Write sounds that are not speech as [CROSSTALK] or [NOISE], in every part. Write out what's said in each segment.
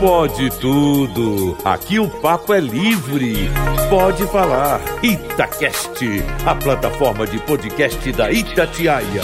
Pode tudo. Aqui o papo é livre. Pode falar. Itacast, a plataforma de podcast da Itatiaia.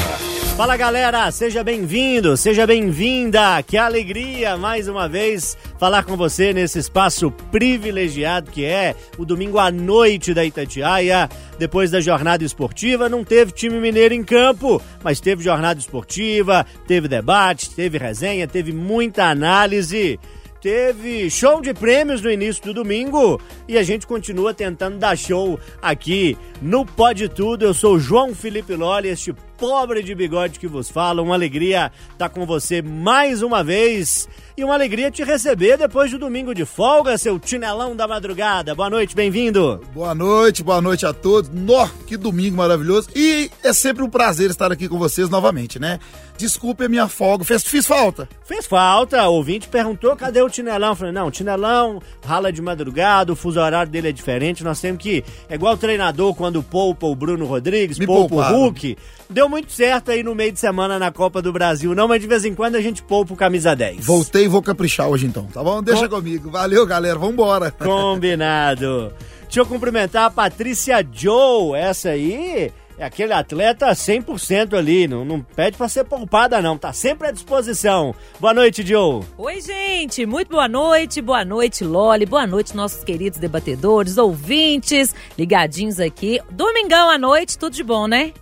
Fala galera, seja bem-vindo, seja bem-vinda. Que alegria mais uma vez falar com você nesse espaço privilegiado que é o domingo à noite da Itatiaia. Depois da jornada esportiva, não teve time mineiro em campo, mas teve jornada esportiva, teve debate, teve resenha, teve muita análise teve show de prêmios no início do domingo e a gente continua tentando dar show aqui no Pode Tudo. Eu sou João Felipe Lolli, este pobre de bigode que vos fala. Uma alegria estar com você mais uma vez e uma alegria te receber depois do domingo de folga, seu tinelão da madrugada. Boa noite, bem-vindo. Boa noite, boa noite a todos. Nó, que domingo maravilhoso. E é sempre um prazer estar aqui com vocês novamente, né? Desculpe a minha folga, Fez, fiz falta. Fez falta, o ouvinte perguntou cadê o Tinelão. Eu falei, não, o Tinelão rala de madrugada, o fuso horário dele é diferente, nós temos que, é igual o treinador quando poupa o Bruno Rodrigues, Me poupa pouparam. o Hulk. Deu muito certo aí no meio de semana na Copa do Brasil, não, mas de vez em quando a gente poupa o camisa 10. Voltei e vou caprichar hoje então, tá bom? Deixa Com... comigo. Valeu, galera, vambora. [LAUGHS] Combinado. Deixa eu cumprimentar a Patrícia Joe, essa aí é aquele atleta 100% ali, não, não pede para ser poupada não, tá sempre à disposição. Boa noite, Joe. Oi, gente, muito boa noite, boa noite, Loli, boa noite, nossos queridos debatedores, ouvintes, ligadinhos aqui. Domingão à noite, tudo de bom, né?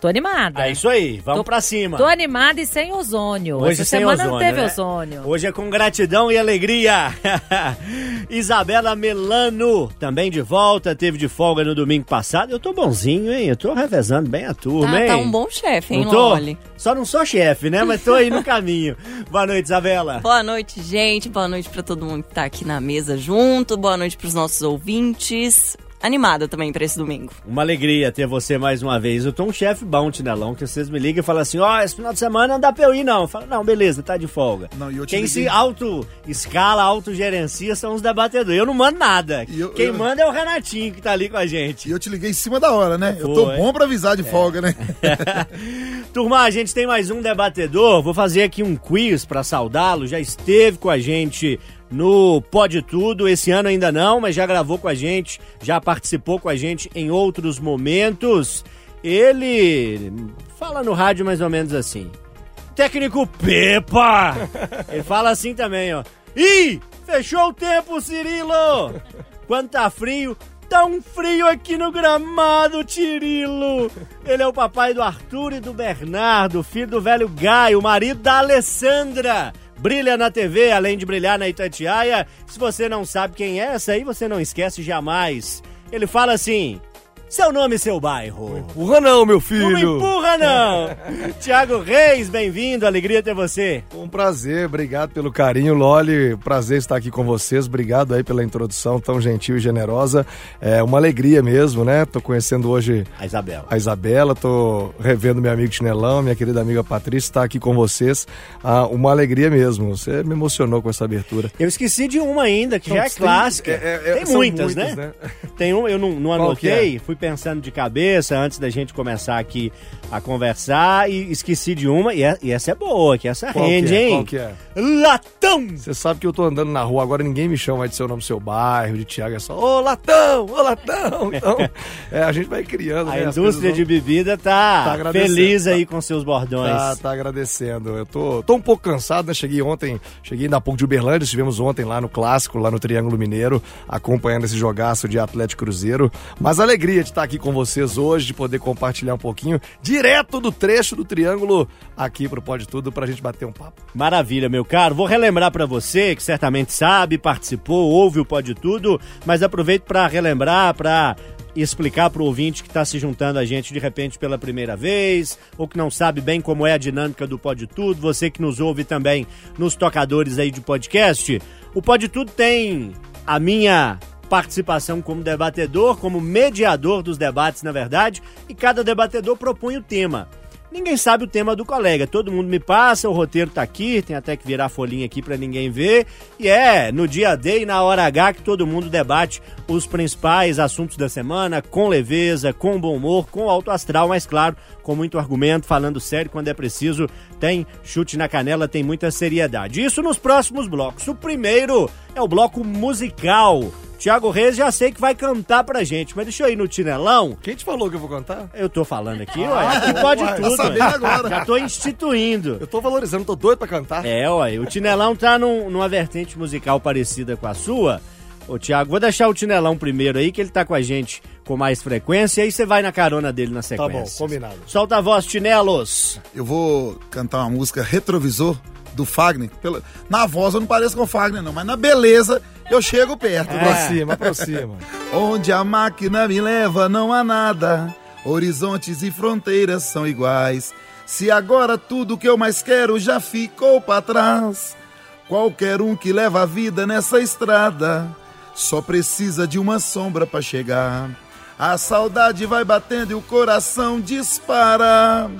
Tô animada. É isso aí, vamos tô, pra cima. Tô animada e sem ozônio. Hoje Essa sem semana ozônio, não teve né? ozônio. Hoje é com gratidão e alegria. [LAUGHS] Isabela Melano, também de volta, teve de folga no domingo passado. Eu tô bonzinho, hein? Eu tô revezando bem a turma, tá, hein? Tá um bom chefe, hein, não tô? Loli? Só não sou chefe, né? Mas tô aí no caminho. [LAUGHS] Boa noite, Isabela. Boa noite, gente. Boa noite para todo mundo que tá aqui na mesa junto. Boa noite pros nossos ouvintes animada também pra esse domingo. Uma alegria ter você mais uma vez. Eu tô um chefe bom, Tinelão, que vocês me ligam e falam assim, ó, oh, esse final de semana não dá pra eu ir, não. Eu falo, não, beleza, tá de folga. Não, Quem liguei... se auto-escala, auto-gerencia são os debatedores. Eu não mando nada. Eu, Quem eu... manda é o Renatinho que tá ali com a gente. E eu te liguei em cima da hora, né? eu tô bom pra avisar de é. folga, né? [LAUGHS] Turma, a gente tem mais um debatedor. Vou fazer aqui um quiz para saudá-lo. Já esteve com a gente no Pode Tudo. Esse ano ainda não, mas já gravou com a gente, já participou com a gente em outros momentos. Ele fala no rádio mais ou menos assim. Técnico Pepa! [LAUGHS] Ele fala assim também, ó. Ih, fechou o tempo, Cirilo! Quando tá frio, tá um frio aqui no gramado, Tirilo! Ele é o papai do Arthur e do Bernardo, filho do velho Gaio, marido da Alessandra brilha na TV, além de brilhar na Itatiaia. Se você não sabe quem é essa aí, você não esquece jamais. Ele fala assim: seu nome e seu bairro. Não empurra não, meu filho. Não empurra não. [LAUGHS] Tiago Reis, bem-vindo. Alegria ter você. Um prazer, obrigado pelo carinho, Loli. Prazer estar aqui com vocês. Obrigado aí pela introdução tão gentil e generosa. É uma alegria mesmo, né? Tô conhecendo hoje a Isabela. A Isabela, tô revendo meu amigo Chinelão, minha querida amiga Patrícia, estar aqui com vocês. Ah, uma alegria mesmo. Você me emocionou com essa abertura. Eu esqueci de uma ainda, que então, já é clássica. É, é, tem muitas, muitas, né? né? Tem um, eu não, não é? anotei, fui fui pensando de cabeça antes da gente começar aqui a conversar e esqueci de uma, e, é, e essa é boa, que essa Qual rende, que é? hein? Qual que é? Latão! Você sabe que eu tô andando na rua, agora ninguém me chama de seu nome, seu bairro, de Tiago, é só, ô Latão, ô Latão! [LAUGHS] Então, é, a gente vai criando, A né? indústria de bebida tá, tá feliz aí com seus bordões. Tá, tá agradecendo. Eu tô, tô um pouco cansado, né? Cheguei ontem, cheguei ainda há pouco de Uberlândia, estivemos ontem lá no Clássico, lá no Triângulo Mineiro, acompanhando esse jogaço de Atlético Cruzeiro. Mas alegria de estar aqui com vocês hoje, de poder compartilhar um pouquinho direto do trecho do Triângulo aqui pro Pode Tudo pra gente bater um papo. Maravilha, meu caro. Vou relembrar para você que certamente sabe, participou, ouve o Pode Tudo, mas aproveito para relembrar, para explicar para o ouvinte que está se juntando a gente de repente pela primeira vez, ou que não sabe bem como é a dinâmica do Pode Tudo, você que nos ouve também nos tocadores aí de podcast. O Pode Tudo tem a minha participação como debatedor, como mediador dos debates, na verdade, e cada debatedor propõe o tema. ninguém sabe o tema do colega. Todo mundo me passa, o roteiro tá aqui, tem até que virar folhinha aqui para ninguém ver. E é no dia D e na hora H que todo mundo debate os principais assuntos da semana, com leveza, com bom humor, com alto astral, mas claro, com muito argumento, falando sério quando é preciso, tem chute na canela, tem muita seriedade. Isso nos próximos blocos. O primeiro é o bloco musical. Tiago Reis já sei que vai cantar pra gente, mas deixa eu ir no Tinelão. Quem te falou que eu vou cantar? Eu tô falando aqui, ué. [LAUGHS] Aqui pode ué, tá tudo. ué. agora. Já tô instituindo. Eu tô valorizando, tô doido pra cantar. É, ué. O Tinelão tá num- numa vertente musical parecida com a sua. Ô, Tiago, vou deixar o Tinelão primeiro aí, que ele tá com a gente com mais frequência, e aí você vai na carona dele na Tá sequência. bom, combinado. Solta a voz, Tinelos. Eu vou cantar uma música Retrovisor do Fagner. Pela- Na voz eu não pareço com o Fagner, não, mas na beleza eu chego perto. É. [LAUGHS] Aproxima, aproxima. Onde a máquina me leva não há nada. Horizontes e fronteiras são iguais. Se agora tudo que eu mais quero já ficou pra trás. Qualquer um que leva a vida nessa estrada só precisa de uma sombra pra chegar. A saudade vai batendo e o coração dispara.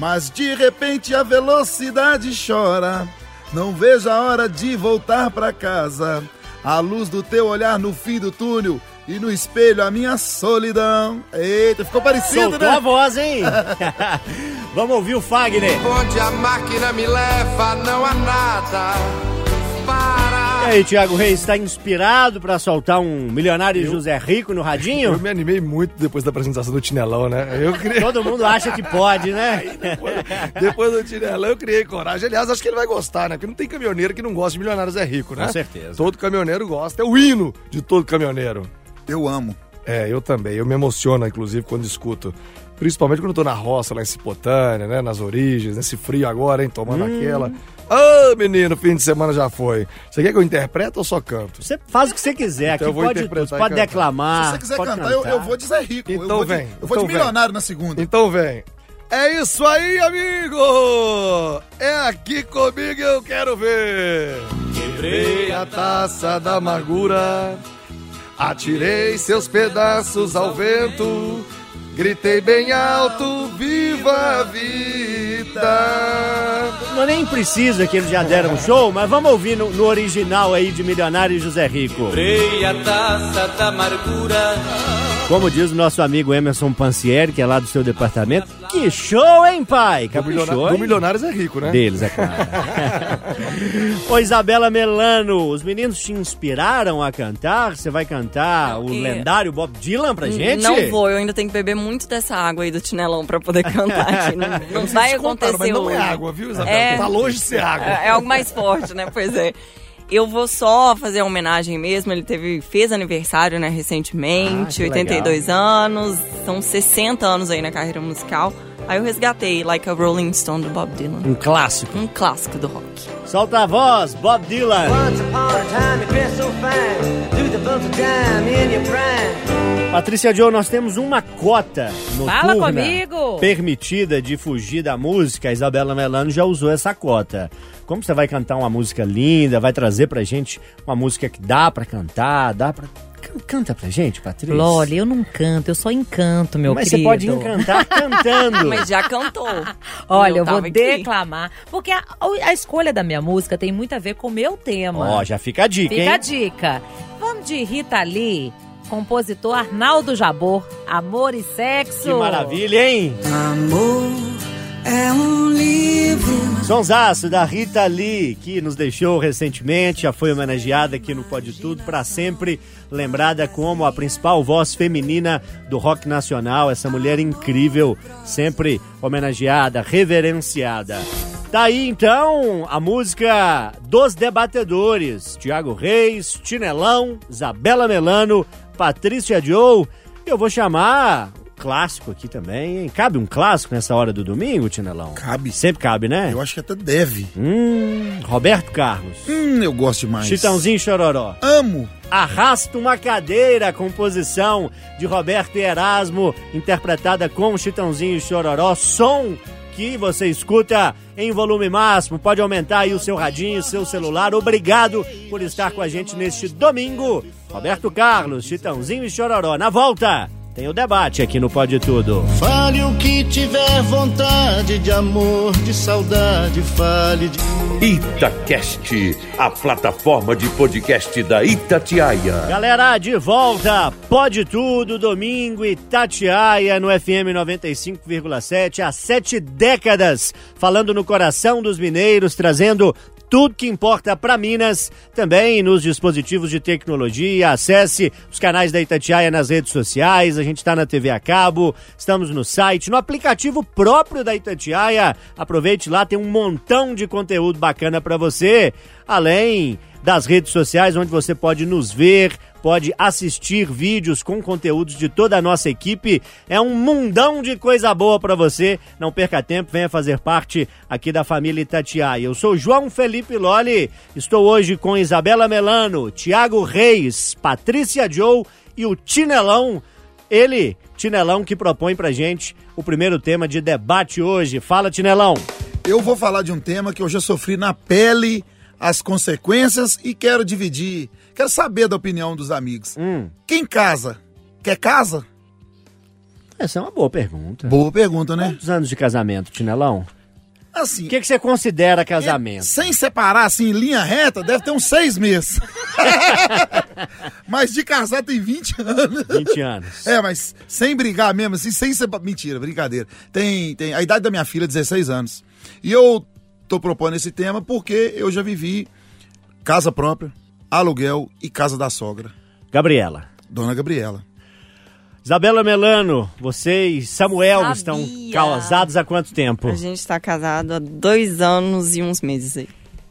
Mas de repente a velocidade chora. Não vejo a hora de voltar pra casa. A luz do teu olhar no fim do túnel e no espelho a minha solidão. Eita, ficou parecido, Soltou a né? voz, hein? [LAUGHS] Vamos ouvir o Fagner. Onde a máquina me leva, não há nada. Para. E aí, Tiago Reis, está inspirado pra soltar um milionário José Rico no Eu radinho? me animei muito depois da apresentação do Tinelão, né? Eu criei... [LAUGHS] Todo mundo acha que pode, né? Depois do Tinelão eu criei coragem. Aliás, acho que ele vai gostar, né? Porque não tem caminhoneiro que não gosta de Milionários é Rico, né? Com certeza. Todo caminhoneiro gosta. É o hino de todo caminhoneiro. Eu amo. É, eu também. Eu me emociono, inclusive, quando escuto. Principalmente quando eu tô na roça, lá em Cipotânia, né? Nas origens, nesse frio agora, hein? Tomando Hum. aquela. Ô, menino, fim de semana já foi. Você quer que eu interprete ou só canto? Você faz o que você quiser, aqui Então eu vou pode tudo. interpretar pode cantar. declamar. Se você quiser pode cantar, eu, eu vou de Zé Rico. eu Então vou de- vem, eu vou de então vem. milionário na segunda. Então vem. É isso aí, amigo! É aqui comigo eu quero ver. Quebrei a taça da amargura, atirei seus pedaços ao vento, gritei bem alto, viva a vida! Não nem precisa que eles já deram um show, mas vamos ouvir no, no original aí de Milionário José Rico. a taça da amargura. Como diz o nosso amigo Emerson Pancieri, que é lá do seu departamento. Que show, hein, pai? Do, Caprichou, milionário, do hein? Milionários é rico, né? Deles, é claro. [LAUGHS] Ô, Isabela Melano, os meninos te inspiraram a cantar? Você vai cantar o É. lendário Bob Dylan pra gente? Não vou, eu ainda tenho que beber muito dessa água aí do Tinelão pra poder cantar. [LAUGHS] Não, não vai contaram, acontecer Mas não é hoje. água, viu, Isabel? É. Tá longe de ser água. É, é algo mais forte, né? Pois é. Eu vou só fazer a homenagem mesmo. Ele teve, fez aniversário, né, recentemente, Ah, que 82 anos. São 60 anos aí na carreira musical. Aí eu resgatei Like a Rolling Stone do Bob Dylan. Um clássico. Um clássico do rock. Solta a voz, Bob Dylan. Once upon a time, you dressed so fine. Do the bumps of dime in your prime. Patrícia Joe, nós temos uma cota noturna Fala comigo. permitida de fugir da música. A Isabela Melano já usou essa cota. Como você vai cantar uma música linda, vai trazer pra gente uma música que dá pra cantar, dá pra... Can- Canta pra gente, Patrícia. Loli, eu não canto, eu só encanto, meu Mas querido. você pode encantar cantando. [LAUGHS] Mas já cantou. [LAUGHS] Olha, eu vou tava aqui. declamar. Porque a, a escolha da minha música tem muito a ver com o meu tema. Ó, já fica a dica, Fica a hein? dica. Vamos de Rita Lee, compositor Arnaldo Jabor, Amor e Sexo. Que maravilha, hein? Amor é um livro. Sonsaço da Rita Lee, que nos deixou recentemente, já foi homenageada aqui no Pode Tudo, para sempre lembrada como a principal voz feminina do rock nacional. Essa mulher incrível, sempre homenageada, reverenciada. Tá aí então a música dos debatedores: Tiago Reis, Tinelão, Isabela Melano, Patrícia Joe. Eu vou chamar clássico aqui também, hein? Cabe um clássico nessa hora do domingo, Tinelão? Cabe. Sempre cabe, né? Eu acho que até deve. Hum, Roberto Carlos. Hum, eu gosto demais. Chitãozinho Chororó. Amo. Arrasta uma cadeira, composição de Roberto e Erasmo, interpretada com Chitãozinho Chororó. Som que você escuta em volume máximo. Pode aumentar aí o seu radinho, o seu celular. Obrigado por estar com a gente neste domingo. Roberto Carlos, Chitãozinho e Chororó. Na volta, tem o debate aqui no Pode Tudo. Fale o que tiver vontade de amor, de saudade, fale de. Itacast, a plataforma de podcast da Itatiaia. Galera, de volta, Pode Tudo, domingo, Itatiaia, no FM 95,7, há sete décadas, falando no coração dos mineiros, trazendo tudo que importa para Minas, também nos dispositivos de tecnologia. Acesse os canais da Itatiaia nas redes sociais, a gente está na TV a cabo, estamos no site, no aplicativo próprio da Itatiaia. Aproveite lá, tem um montão de conteúdo bacana para você, além das redes sociais onde você pode nos ver, pode assistir vídeos com conteúdos de toda a nossa equipe. É um mundão de coisa boa para você. Não perca tempo, venha fazer parte aqui da família Itatiaia. Eu sou João Felipe Loli, estou hoje com Isabela Melano, Tiago Reis, Patrícia Joe e o Tinelão. Ele, Tinelão, que propõe pra gente o primeiro tema de debate hoje. Fala, Tinelão. Eu vou falar de um tema que eu já sofri na pele as consequências e quero dividir, quero saber da opinião dos amigos. Hum. Quem casa? Quer casa? Essa é uma boa pergunta. Boa pergunta, né? Quantos anos de casamento, Tinelão? Assim, O que, que você considera casamento? sem separar assim em linha reta, deve ter uns seis meses. [LAUGHS] mas de casar tem 20 anos. 20 anos. É, mas sem brigar mesmo, assim, sem ser. Mentira, brincadeira. Tem, tem a idade da minha filha, 16 anos. E eu tô propondo esse tema porque eu já vivi casa própria, aluguel e casa da sogra. Gabriela. Dona Gabriela. Isabela Melano, você e Samuel Sabia. estão casados há quanto tempo? A gente tá casado há dois anos e uns meses aí.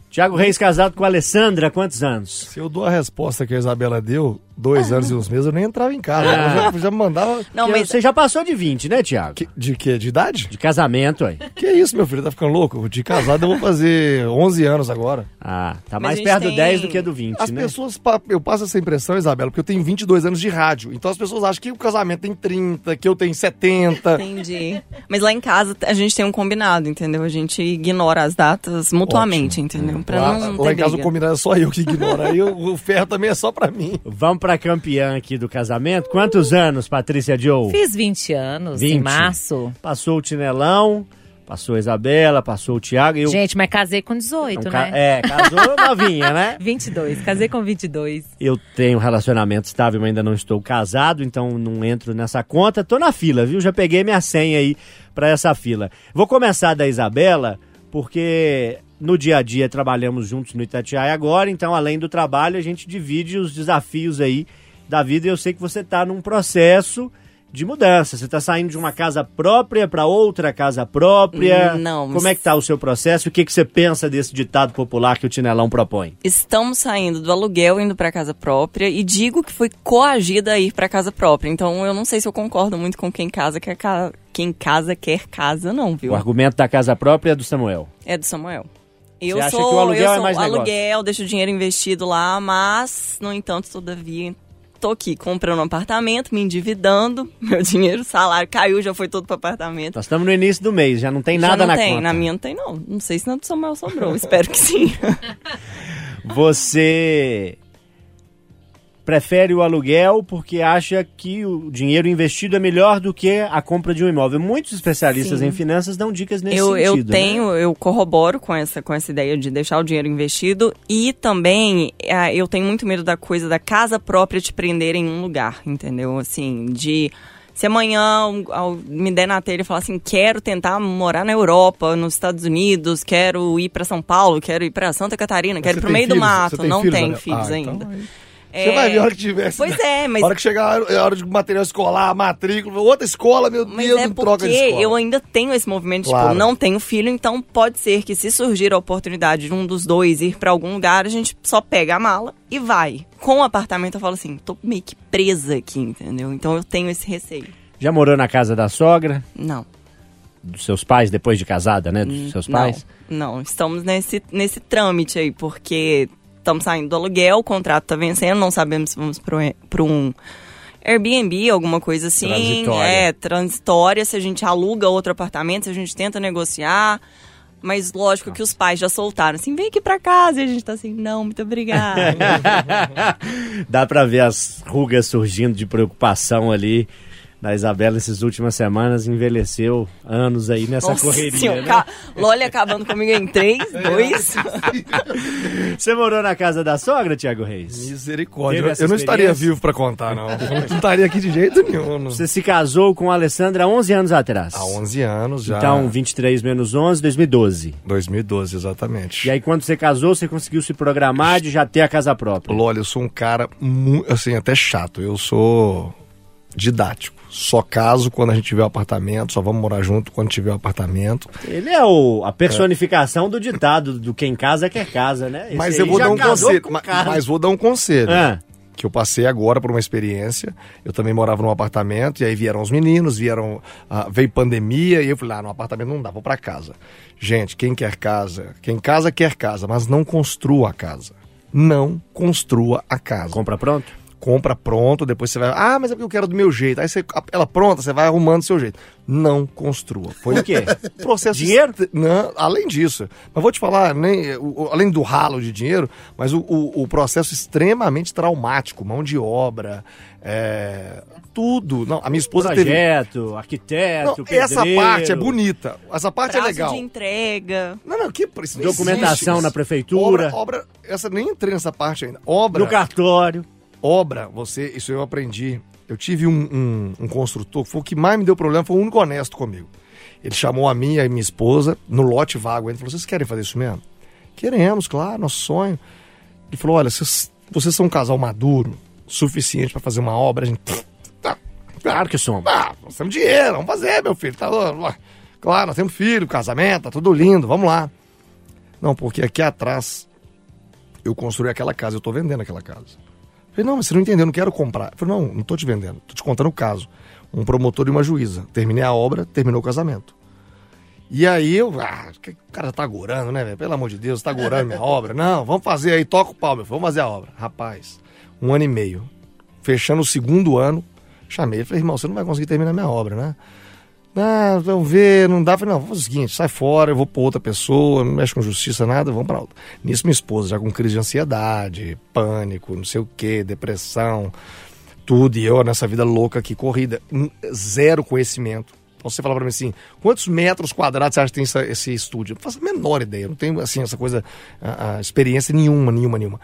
Tiago Reis casado com a Alessandra há quantos anos? Se eu dou a resposta que a Isabela deu, dois anos e uns meses, eu nem entrava em casa. Ela já, já me mandava. [LAUGHS] Não, mas Você já passou de 20, né, Tiago? Que- de quê? De idade? De casamento, aí. Que isso, meu filho? Tá ficando louco? De casado eu vou fazer 11 anos agora. Ah, tá Mas mais perto do tem- 10 do que do 20, As né? pessoas, eu passo essa impressão, Isabela, porque eu tenho 22 anos de rádio. Então as pessoas acham que o casamento tem 30, que eu tenho 70. entendi. Mas lá em casa a gente tem um combinado, entendeu? A gente ignora as datas mutuamente, entendeu? Pra lá, não lá ter em casa o combinado é só eu que ignoro. Aí o, o ferro também é só pra mim. Vamos pra campeã aqui do casamento. Quantos anos, Patrícia Joe? Fiz 20 anos em 20. março. Passou o Tinelão, passou a Isabela, passou o Tiago eu... Gente, mas casei com 18, Então, né? É, casou [LAUGHS] novinha, né? 22, casei com 22. Eu tenho um relacionamento estável, mas ainda não estou casado, então não entro nessa conta. Tô na fila, viu? Já peguei minha senha aí pra essa fila. Vou começar da Isabela, porque no dia a dia trabalhamos juntos no Itatiaia agora, então além do trabalho a gente divide os desafios aí da vida e eu sei que você tá num processo de mudança. Você tá saindo de uma casa própria para outra casa própria. Não, mas- Como é que tá o seu processo? O que, que você pensa desse ditado popular que o Tinelão propõe? Estamos saindo do aluguel indo pra casa própria e digo que foi coagida a ir pra casa própria. Então eu não sei se eu concordo muito com quem casa quer ca... quem casa quer casa não, viu? O argumento da casa própria é do Samuel. É do Samuel. Eu Você acha sou, que o aluguel eu é sou mais negócio? aluguel, deixo o dinheiro investido lá, mas, no entanto, todavia, tô aqui comprando um apartamento, me endividando, [LAUGHS] meu dinheiro, salário caiu, já foi todo pro apartamento. Nós estamos no início do mês, já não tem Já nada não na tem, conta. na minha não tem não. Não sei se na do Samuel sobrou, espero que sim. [LAUGHS] Você prefere o aluguel porque acha que o dinheiro investido é melhor do que a compra de um imóvel. Muitos especialistas Sim. em finanças dão dicas nesse eu, eu sentido. né? tenho, eu corroboro com essa, com essa ideia de deixar o dinheiro investido e também ah, eu tenho muito medo da coisa da casa própria te prender em um lugar, entendeu? Assim, de se amanhã me der na telha e falar assim, quero tentar morar na Europa, nos Estados Unidos, quero ir para São Paulo, quero ir para Santa Catarina, quero ir Você pro tem meio do filhos? mato, Você tem não filhos, tenho Daniel? filhos Ah, então ainda. aí- É, Você vai ver a hora que tiver. Pois é, mas A hora que chegar a hora de material escolar, matrícula, outra escola, meu Mas Deus, é não troca de porque escola. eu ainda tenho esse movimento, Claro. tipo, não tenho filho, então pode ser que se surgir a oportunidade de um dos dois ir pra algum lugar, a gente só pega a mala e vai. Com o apartamento eu falo assim, tô meio que presa aqui, entendeu? Então eu tenho esse receio. Já morou na casa da sogra, Não. dos seus pais, depois de casada, né? Dos seus não, pais? Não, estamos nesse, nesse trâmite aí, porque estamos saindo do aluguel, o contrato tá vencendo, não sabemos se vamos para um Airbnb, alguma coisa assim. Transitória. É, transitória, se a gente aluga outro apartamento, se a gente tenta negociar. Mas lógico que os pais já soltaram assim, vem aqui pra casa. E a gente tá assim, não, muito obrigada. [LAUGHS] Dá pra ver as rugas surgindo de preocupação ali da Isabela essas últimas semanas, envelheceu anos aí nessa Nossa correria, senhora, né? ca- Loli acabando comigo em três, dois. Você morou na casa da sogra, Tiago Reis? Misericórdia. Eu não estaria vivo pra contar, não. Eu não estaria aqui de jeito nenhum. não. Você se casou com a Alessandra há 11 anos atrás. Há 11 anos já. Então, 23 menos 11, 2012. 2012, exatamente. E aí, quando você casou, você conseguiu se programar de já ter a casa própria. Olha, eu sou um cara, mu- assim, até chato. Eu sou didático. Só caso quando a gente tiver o apartamento, só vamos morar junto quando tiver o apartamento. Ele é o, a personificação do ditado do quem casa quer casa, né? Esse mas eu vou dar um conselho. com ma- casa. Mas vou dar um conselho. Ah. Que eu passei agora por uma experiência. Eu também morava num apartamento, e aí vieram os meninos, vieram. ah, veio pandemia, e eu falei, ah, no apartamento não dá, vou pra casa. Gente, quem quer casa, quem casa quer casa, mas não construa a casa. Não construa a casa. Compra pronto? Compra pronto, depois você vai, ah, mas é porque eu quero do meu jeito. Aí você, ela pronta, você vai arrumando do seu jeito. Não construa. Foi Por quê? [LAUGHS] processo Dinheiro? Não, além disso. Mas vou te falar, nem, o- o- além do ralo de dinheiro, mas o, o- o processo extremamente traumático, mão de obra, é, tudo. Não, a minha esposa teve. Projeto, arquiteto, Não, essa parte é bonita. Essa parte é legal. de entrega. Não, não, que isso não Documentação existe. na prefeitura. Obra, obra, essa nem entrei nessa parte ainda. Obra. No cartório. Obra, você, isso eu aprendi. Eu tive um, um, um construtor, que foi o que mais me deu problema, foi o único honesto comigo. Ele chamou a minha e a minha esposa no lote vago. Ele falou: vocês querem fazer isso mesmo? Queremos, claro, nosso sonho. Ele falou: olha, vocês, vocês são um casal maduro, suficiente para fazer uma obra. A gente. [LAUGHS] Tá, Claro que somos. ah, nós temos dinheiro, vamos fazer, meu filho. Tá, claro, nós temos filho, casamento, tá tudo lindo, vamos lá. Não, porque aqui atrás eu construí aquela casa, eu tô vendendo aquela casa. Eu falei, não, mas você não entendeu, eu não quero comprar. Eu falei, não, não tô te vendendo, tô te contando o caso. Um promotor e uma juíza. Terminei a obra, terminou o casamento. E aí eu, ah, o cara tá agorando, né, velho? Pelo amor de Deus, tá agorando minha [LAUGHS] obra. Não, vamos fazer aí, toca o pau, meu vamos fazer a obra. Rapaz, um ano e meio. Fechando o segundo ano, chamei ele falei, irmão, você não vai conseguir terminar minha obra, né? Ah, vamos ver, não dá. Falei, não, vamos o seguinte, sai fora, eu vou pra outra pessoa, não mexe com justiça, nada, vamos pra outra. Nisso minha esposa já com crise de ansiedade, pânico, não sei o que, depressão, tudo, e eu nessa vida louca aqui, corrida, zero conhecimento. Então você fala pra mim assim, quantos metros quadrados você acha que tem essa- esse estúdio? Eu não faço a menor ideia, eu não tenho assim, essa coisa, a, a experiência nenhuma, nenhuma, nenhuma.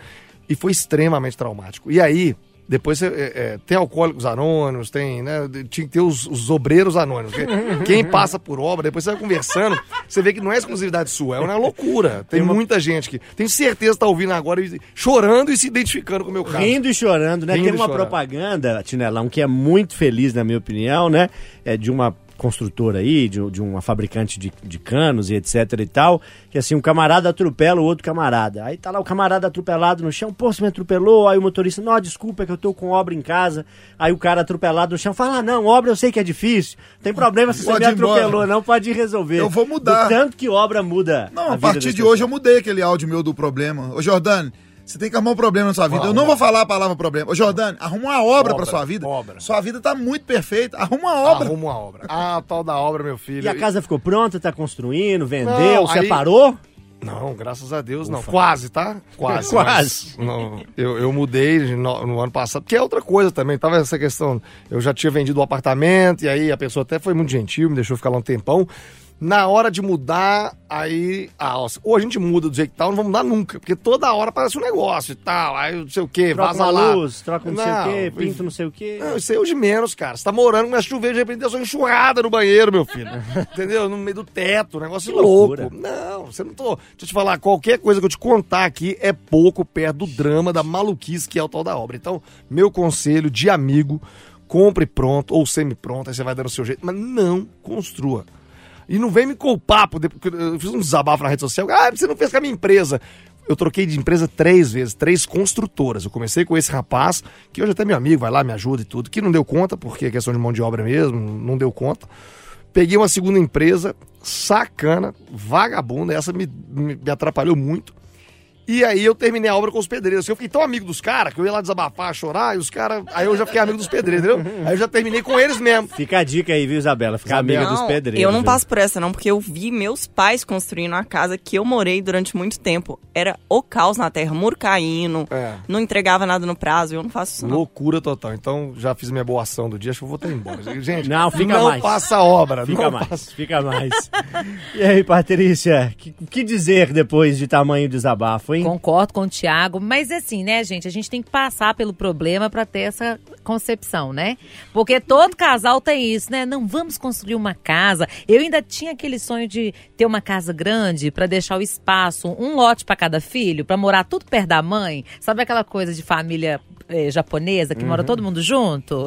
E foi extremamente traumático. E aí, depois você, é, é, tem alcoólicos anônimos, tem, né? Tinha que ter os, os obreiros anônimos. [LAUGHS] Quem passa por obra, depois você vai conversando, você vê que não é exclusividade sua, é uma loucura. Tem muita gente que. Tenho certeza que tá ouvindo agora e chorando e se identificando com o meu caso. Rindo e chorando, né? Rindo Tem uma chorando. propaganda, Tinelão, que é muito feliz, na minha opinião, né? É de uma construtora aí, de, de uma fabricante de, de canos e etc e tal, que assim, um camarada atropela o outro camarada. Aí tá lá o camarada atropelado no chão, pô, você me atropelou, aí o motorista, não, desculpa, é que eu tô com obra em casa. Aí o cara atropelado no chão fala, ah, não, obra eu sei que é difícil, tem problema se você Pode me ir embora. atropelou, não pode resolver. Eu vou mudar. Do tanto que obra muda Não, a a, partir de hoje eu mudei aquele áudio meu do problema. Ô, Jordane, você tem que arrumar um problema na sua vida. Eu não vou falar a palavra problema. Ô, Jordane, arruma uma obra, Obra, pra sua vida. obra. Sua vida tá muito perfeita. Arruma uma obra. Arruma uma obra. Ah, tal da obra, meu filho. E a casa ficou pronta, tá construindo, vendeu, Não, aí- separou? Não, graças a Deus, não. Quase, tá? [LAUGHS] Quase. Quase. não, eu, eu mudei no, no ano passado, porque é outra coisa também. Tava essa questão. Eu já tinha vendido o apartamento, e aí a pessoa até foi muito gentil, me deixou ficar lá um tempão. Na hora de mudar, aí. Ah, ou a gente muda do jeito que tá, ou não vamos mudar nunca. Porque toda hora parece um negócio e tal. Aí não sei o quê, Troca vaza uma lá. luz, troca um não sei o quê, pinto não sei o quê. Não, isso aí é de menos, cara. Você tá morando, começa a chover, de repente tem só enxurrada no banheiro, meu filho. [LAUGHS] Entendeu? No meio do teto, um negócio Que loucura. louco. Não, você não tô. Deixa eu te falar, qualquer coisa que eu te contar aqui é pouco perto do drama, da maluquice que é o tal da obra. Então, meu conselho de amigo, compre pronto ou semi-pronto, aí você vai dando o seu jeito, mas não construa. E não vem me culpar, por- porque eu fiz um desabafo na rede social. Ah, você não fez com a minha empresa. Eu troquei de empresa três vezes, três construtoras. Eu comecei com esse rapaz, que hoje até é meu amigo, vai lá, me ajuda e tudo, que não deu conta, porque é questão de mão de obra mesmo, não deu conta. Peguei uma segunda empresa, sacana, vagabunda, essa me, me, me atrapalhou muito. E aí eu terminei a obra com os pedreiros. Eu fiquei tão amigo dos caras que eu ia lá desabafar, chorar, e os caras. Aí eu já fiquei amigo dos pedreiros, entendeu? Aí eu já terminei com eles mesmo. Fica a dica aí, viu, Isabela? Ficar Isabela. amiga dos pedreiros. Eu não viu? passo por essa, não, porque eu vi meus pais construindo a casa que eu morei durante muito tempo. Era o caos na terra, muro caindo, É. não entregava nada no prazo. Eu não faço isso, não. Loucura total. Então já fiz minha boa ação do dia, acho que eu vou ter embora. [LAUGHS] Gente, Não, fica não mais. passa a obra. Fica não mais, passa. fica mais. [LAUGHS] E aí, Patrícia, o que, que dizer depois de tamanho desabafo, hein? Concordo com o Tiago, mas assim, né, gente, a gente tem que passar pelo problema pra ter essa concepção, né? Porque todo casal tem isso, né? Não vamos construir uma casa. Eu ainda tinha aquele sonho de ter uma casa grande pra deixar o espaço, um lote pra cada filho, pra morar tudo perto da mãe. Sabe aquela coisa de família eh, japonesa que mora todo mundo junto?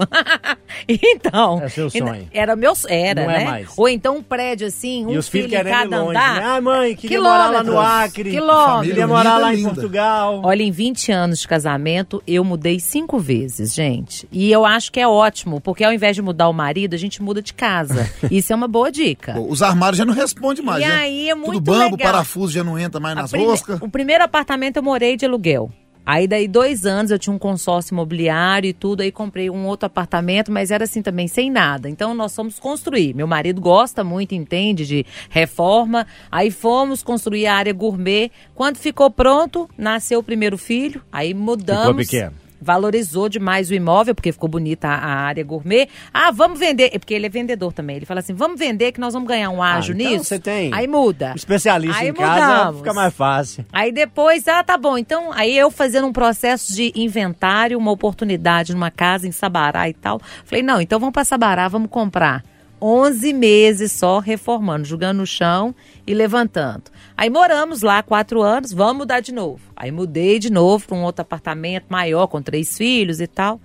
[LAUGHS] então, Uhum. É seu sonho. era meu, era, Não é né? mais. Ou então um prédio assim, um e os filhos filho em cada longe. andar. né? Ah, mãe, queria morar lá no. Acre. Quilômetros. Família morar lá é em linda. Portugal. Olha, em 20 anos de casamento, eu mudei cinco vezes, gente. E eu acho que é ótimo, porque ao invés de mudar o marido, a gente muda de casa. [LAUGHS] Isso é uma boa dica. Os armários já não respondem mais, E né? aí é muito Tudo bambo, legal. parafuso já não entra mais A nas prime- roscas. O primeiro apartamento eu morei de aluguel. Aí daí dois anos eu tinha um consórcio imobiliário e tudo, aí comprei um outro apartamento, mas era assim também, sem nada. Então nós fomos construir. Meu marido gosta muito, entende, de reforma. Aí fomos construir a área gourmet. Quando ficou pronto, nasceu o primeiro filho, aí mudamos. Ficou pequeno. Valorizou demais o imóvel, porque ficou bonita a, área gourmet. Ah, vamos vender. É Porque ele é vendedor também. Ele fala assim: vamos vender que nós vamos ganhar um ágio então nisso. você tem Aí muda. Especialista Aí em casa mudamos. fica mais fácil. Aí depois, ah, tá bom. Então, aí eu fazendo um processo de inventário, uma oportunidade numa casa em Sabará e tal. Falei, não, então vamos pra Sabará, vamos comprar. 11 meses só reformando, jogando no chão e levantando. Aí moramos lá quatro anos, vamos mudar de novo. Aí mudei de novo para um outro apartamento maior, com três filhos e tal.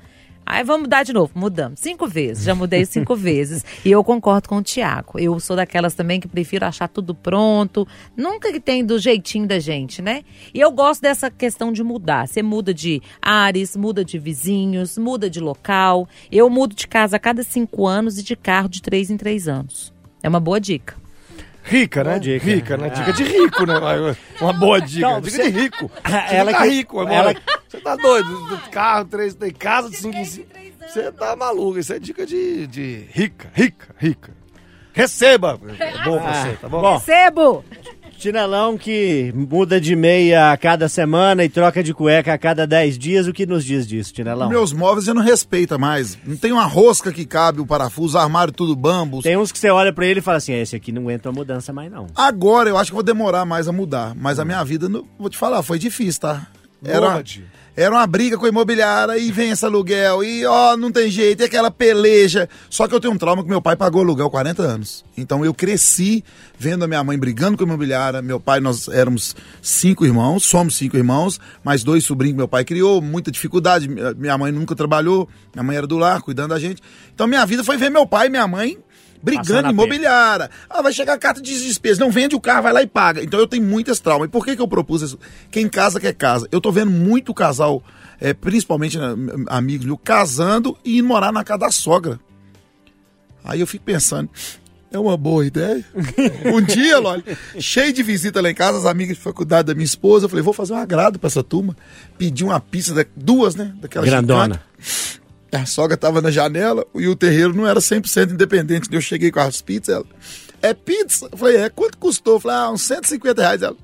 Aí vamos mudar de novo, mudamos. Cinco vezes, já mudei [LAUGHS] cinco vezes. E eu concordo com o Tiago. Eu sou daquelas também que prefiro achar tudo pronto. Nunca que tem do jeitinho da gente, né? E eu gosto dessa questão de mudar. Você muda de ares, muda de vizinhos, muda de local. Eu mudo de casa a cada cinco anos e de carro de três em três anos. É uma boa dica. Rica, né? Dica. Rica, né? Dica de rico, né? Uma boa dica. Não, dica você- de rico. [LAUGHS] Você Ela tá que- rico, amor. ela- Você tá doido? Carro, três, tem casa de cinco em cinco. Você tá maluco. Isso é dica de, de rica, rica, rica. Receba! [LAUGHS] É bom pra você, tá? Bom, Recebo! Chinelão que muda de meia a cada semana e troca de cueca a cada 10 dias. O que nos diz disso, Chinelão? Meus móveis já não respeita mais. Não tem uma rosca que cabe o parafuso, armário tudo bambo. Tem uns que você olha pra ele e fala assim: esse aqui não aguenta uma mudança mais não. Agora eu acho que vou demorar mais a mudar. Mas a minha vida, não- vou te falar, foi difícil, tá? Era. Era uma briga com a imobiliária e vem esse aluguel e ó, não tem jeito, e aquela peleja. Só que eu tenho um trauma que meu pai pagou aluguel 40 anos. Então eu cresci vendo a minha mãe brigando com a imobiliária. Meu pai, nós éramos cinco irmãos, somos cinco irmãos, mais dois sobrinhos que meu pai criou, muita dificuldade. Minha mãe nunca trabalhou, minha mãe era do lar, cuidando da gente. Então minha vida foi ver meu pai e minha mãe brigando imobiliária. Ah, vai chegar a carta de despesa. Não vende o carro, vai lá e paga. Então eu tenho muitas traumas. E por que, que eu propus isso? Quem casa quer casa. Eu tô vendo muito casal, é, principalmente né, amigos meus, casando e indo morar na casa da sogra. Aí eu fico pensando. É uma boa ideia. [LAUGHS] Um dia, Loli, cheio de visita lá em casa, as amigas de faculdade da minha esposa, eu falei, vou fazer um agrado pra essa turma. Pedi uma pizza, da- duas, né? Daquela Grandona. A sogra tava na janela e o terreiro não era 100% independente. Eu cheguei com as pizzas, ela, é pizza? Eu falei, é, quanto custou? Eu falei, ah, uns 150 reais. Ela,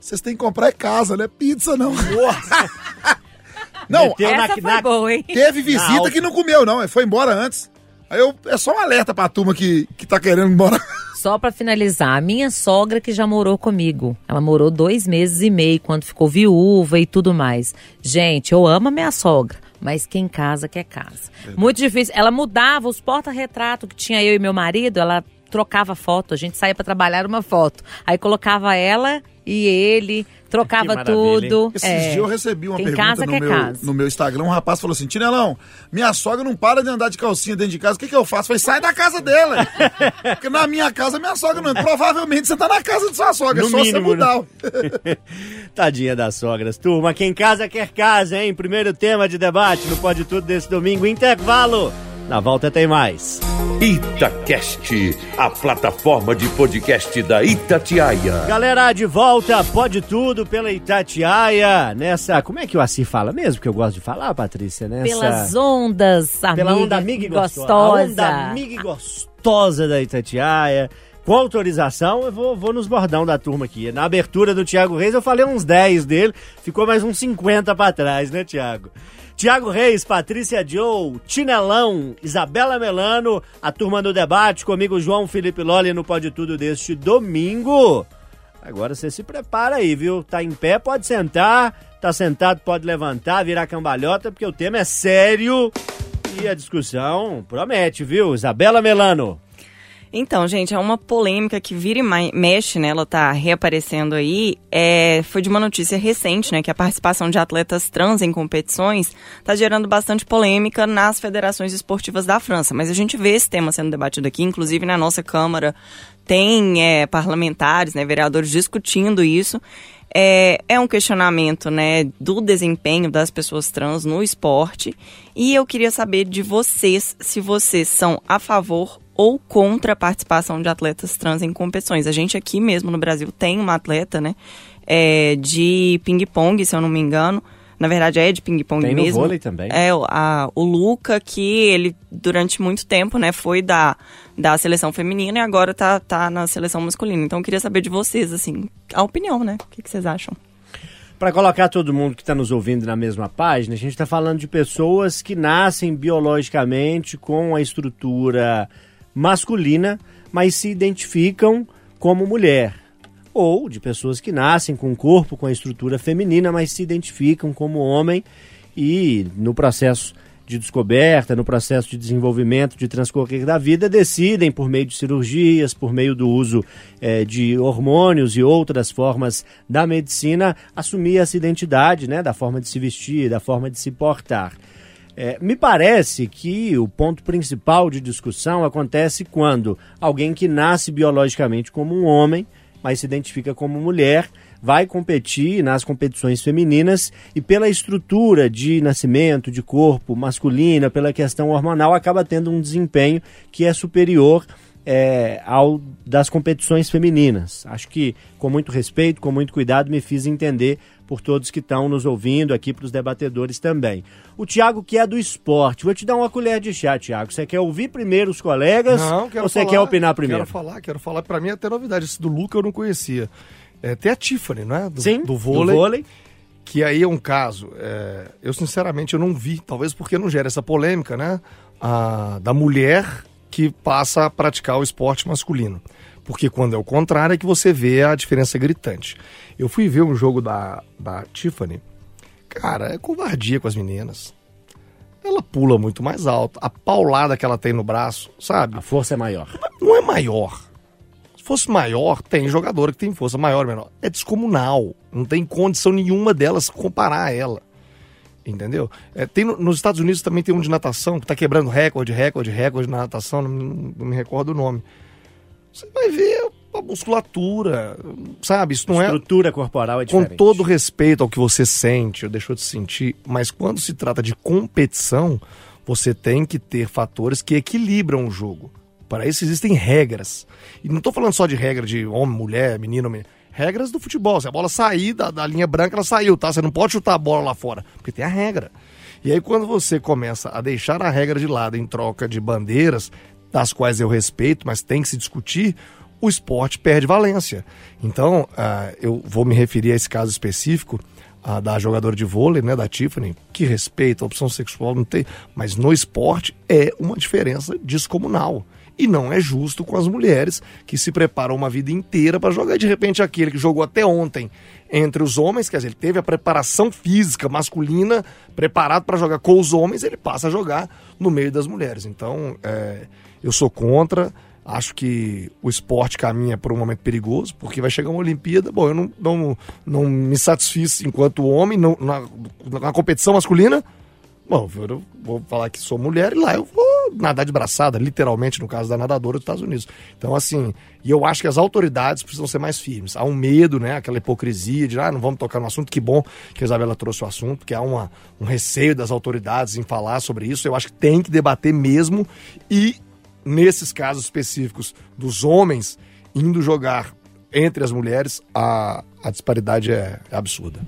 vocês têm que comprar é casa, não é pizza não. [LAUGHS] não, Meteu Essa na- foi na- boa, hein? teve visita que não comeu não, foi embora antes. Aí eu, é só um alerta pra turma que, que tá querendo ir embora. [LAUGHS] Só pra finalizar, a minha sogra que já morou comigo. Ela morou dois meses e meio quando ficou viúva e tudo mais. Gente, eu amo a minha sogra, mas quem casa quer casa. Muito difícil. Ela mudava os porta-retrato que tinha eu e meu marido, ela trocava foto. A gente saía pra trabalhar uma foto. Aí colocava ela e ele, trocava tudo. Esses É. dias eu recebi uma pergunta casa no quer meu, casa. no meu Instagram. Um rapaz falou assim: Tinelão, minha sogra não para de andar de calcinha dentro de casa. O que, que eu faço? Eu falei: sai da casa dela. [LAUGHS] Porque na minha casa, minha sogra não. Provavelmente você tá na casa de sua sogra. No é só mínimo, você mudar. [LAUGHS] Tadinha das sogras. Turma, quem casa quer casa, hein? Primeiro tema de debate no Pode Tudo desse domingo. Intervalo. Na volta tem mais. Itacast, a plataforma de podcast da Itatiaia. Galera, de volta, pode tudo pela Itatiaia. Nessa. Como é que o Assi fala mesmo? Que eu gosto de falar, Patrícia? Nessa. Pelas ondas, amiga, Pela onda amiga e gostosa. gostosa. A onda amiga e gostosa da Itatiaia. Com autorização, eu vou, vou nos bordão da turma aqui. Na abertura do Thiago Reis, eu falei uns 10 dele, ficou mais uns 50 pra trás, né, Thiago? Thiago Reis, Patrícia Joe, Tinelão, Isabela Melano, a turma do debate, comigo João Felipe Lolli no Pode Tudo deste domingo. Agora você se prepara aí, viu? Tá em pé, pode sentar, tá sentado, pode levantar, virar cambalhota, porque o tema é sério e a discussão promete, viu? Isabela Melano. Então, gente, é uma polêmica que vira e mexe, né? Ela tá reaparecendo aí. É, foi de uma notícia recente, né? Que a participação de atletas trans em competições tá gerando bastante polêmica nas federações esportivas da França. Mas a gente vê esse tema sendo debatido aqui, inclusive na nossa Câmara tem é, parlamentares, né? Vereadores discutindo isso. É, é um questionamento, né, do desempenho das pessoas trans no esporte. E eu queria saber de vocês se vocês são a favor ou contra a participação de atletas trans em competições. A gente aqui mesmo no Brasil tem uma atleta, né, é, de ping-pong, se eu não me engano. Na verdade, é de ping-pong Tem no mesmo. vôlei também. É, o- a, o Luca, que ele, durante muito tempo, né, foi da, da seleção feminina e agora tá, tá na seleção masculina. Então, eu queria saber de vocês, assim, a opinião, né? O que, que vocês acham? Para colocar todo mundo que está nos ouvindo na mesma página, a gente está falando de pessoas que nascem biologicamente com a estrutura masculina, mas se identificam como mulher. Ou de pessoas que nascem com o corpo com a estrutura feminina, mas se identificam como homem e no processo de descoberta, no processo de desenvolvimento, de transcorrer da vida, decidem, por meio de cirurgias, por meio do uso eh, de hormônios e outras formas da medicina, assumir essa identidade, né, da forma de se vestir, da forma de se portar. É, me parece que o ponto principal de discussão acontece quando alguém que nasce biologicamente como um homem, mas se identifica como mulher, vai competir nas competições femininas e pela estrutura de nascimento, de corpo masculina, pela questão hormonal, acaba tendo um desempenho que é superior é, ao das competições femininas. Acho que, com muito respeito, com muito cuidado, me fiz entender por todos que estão nos ouvindo aqui, para os debatedores também. O Tiago, que é do esporte, vou te dar uma colher de chá, Tiago. Você quer ouvir primeiro os colegas Não, ou quero você falar, quer opinar primeiro? Quero falar, quero falar. Pra mim é até novidade. Esse do Luca eu não conhecia. É, tem a Tiffany, não é? Do, Sim, do vôlei. do vôlei. Que aí é um caso. é, eu, sinceramente, eu não vi, talvez porque não gera essa polêmica, né? a- da mulher que passa a praticar o esporte masculino. Porque quando é o contrário é que você vê a diferença gritante. Eu fui ver um jogo da, da Tiffany. Cara, é covardia com as meninas. Ela pula muito mais alto. A paulada que ela tem no braço, sabe? A força é maior. não é maior. Se fosse maior, tem jogadora que tem força maior ou menor. É descomunal. Não tem condição nenhuma delas comparar a ela. Entendeu? É, tem no- nos Estados Unidos também tem um de natação que tá quebrando recorde, recorde, recorde na natação, não, não me recordo o nome. Você vai ver a musculatura, sabe? Isso não é Estrutura corporal é com diferente. todo respeito ao que você sente ou deixou de sentir, mas quando se trata de competição, você tem que ter fatores que equilibram o jogo. Para isso existem regras. E não estou falando só de regra de homem, mulher, menino, menino. Regras do futebol. Se a bola sair da, da linha branca, ela saiu, tá? Você não pode chutar a bola lá fora, porque tem a regra. E aí, quando você começa a deixar a regra de lado em troca de bandeiras, das quais eu respeito, mas tem que se discutir, o esporte perde valência. Então, ah, eu vou me referir a esse caso específico ah, da jogadora de vôlei, né, da Tiffany, que respeita a opção sexual, não tem, mas no esporte é uma diferença descomunal. E não é justo com as mulheres que se preparam uma vida inteira para jogar. De repente, aquele que jogou até ontem entre os homens, quer dizer, ele teve a preparação física masculina preparado para jogar com os homens, ele passa a jogar no meio das mulheres. Então, é, eu sou contra. Acho que o esporte caminha por um momento perigoso, porque vai chegar uma Olimpíada. Bom, eu não, não, não me satisfiz enquanto homem não- na, na competição masculina. Bom, eu vou falar que sou mulher e lá eu vou nadar de braçada, literalmente, no caso da nadadora dos Estados Unidos. Então, assim, e eu acho que as autoridades precisam ser mais firmes. Há um medo, né? Aquela hipocrisia de, ah, não vamos tocar no assunto. Que bom que a Isabela trouxe o assunto, porque há uma, um receio das autoridades em falar sobre isso. Eu acho que tem que debater mesmo. E nesses casos específicos dos homens indo jogar entre as mulheres, a, a disparidade é, é absurda.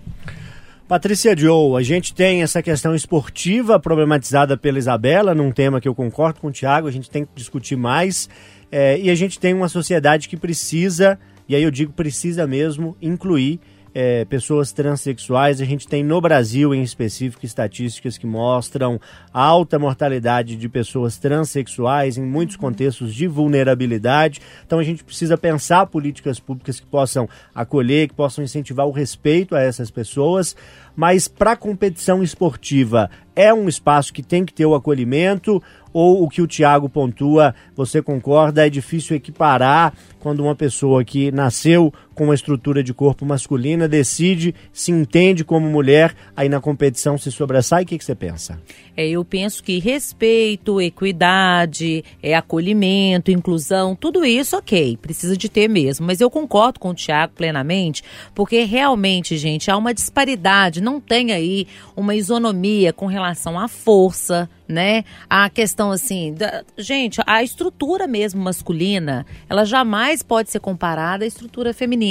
Patrícia Joe, a gente tem essa questão esportiva problematizada pela Isabela, num tema que eu concordo com o Tiago, a gente tem que discutir mais. É, e a gente tem uma sociedade que precisa, e aí eu digo precisa mesmo, incluir é, pessoas transexuais. A gente tem no Brasil, em específico, estatísticas que mostram alta mortalidade de pessoas transexuais em muitos contextos de vulnerabilidade. Então a gente precisa pensar políticas públicas que possam acolher, que possam incentivar o respeito a essas pessoas. Mas para a competição esportiva, é um espaço que tem que ter o acolhimento ou o que o Tiago pontua, você concorda, é difícil equiparar quando uma pessoa que nasceu com uma estrutura de corpo masculina decide, se entende como mulher, aí na competição se sobressai, o que, que você pensa? É, eu penso que respeito, equidade, é, acolhimento, inclusão, tudo isso, ok, precisa de ter mesmo. Mas eu concordo com o Tiago plenamente, porque realmente, gente, há uma disparidade, não tem aí uma isonomia com relação à força, né? A questão assim, da, gente, a estrutura mesmo masculina, ela jamais pode ser comparada à estrutura feminina.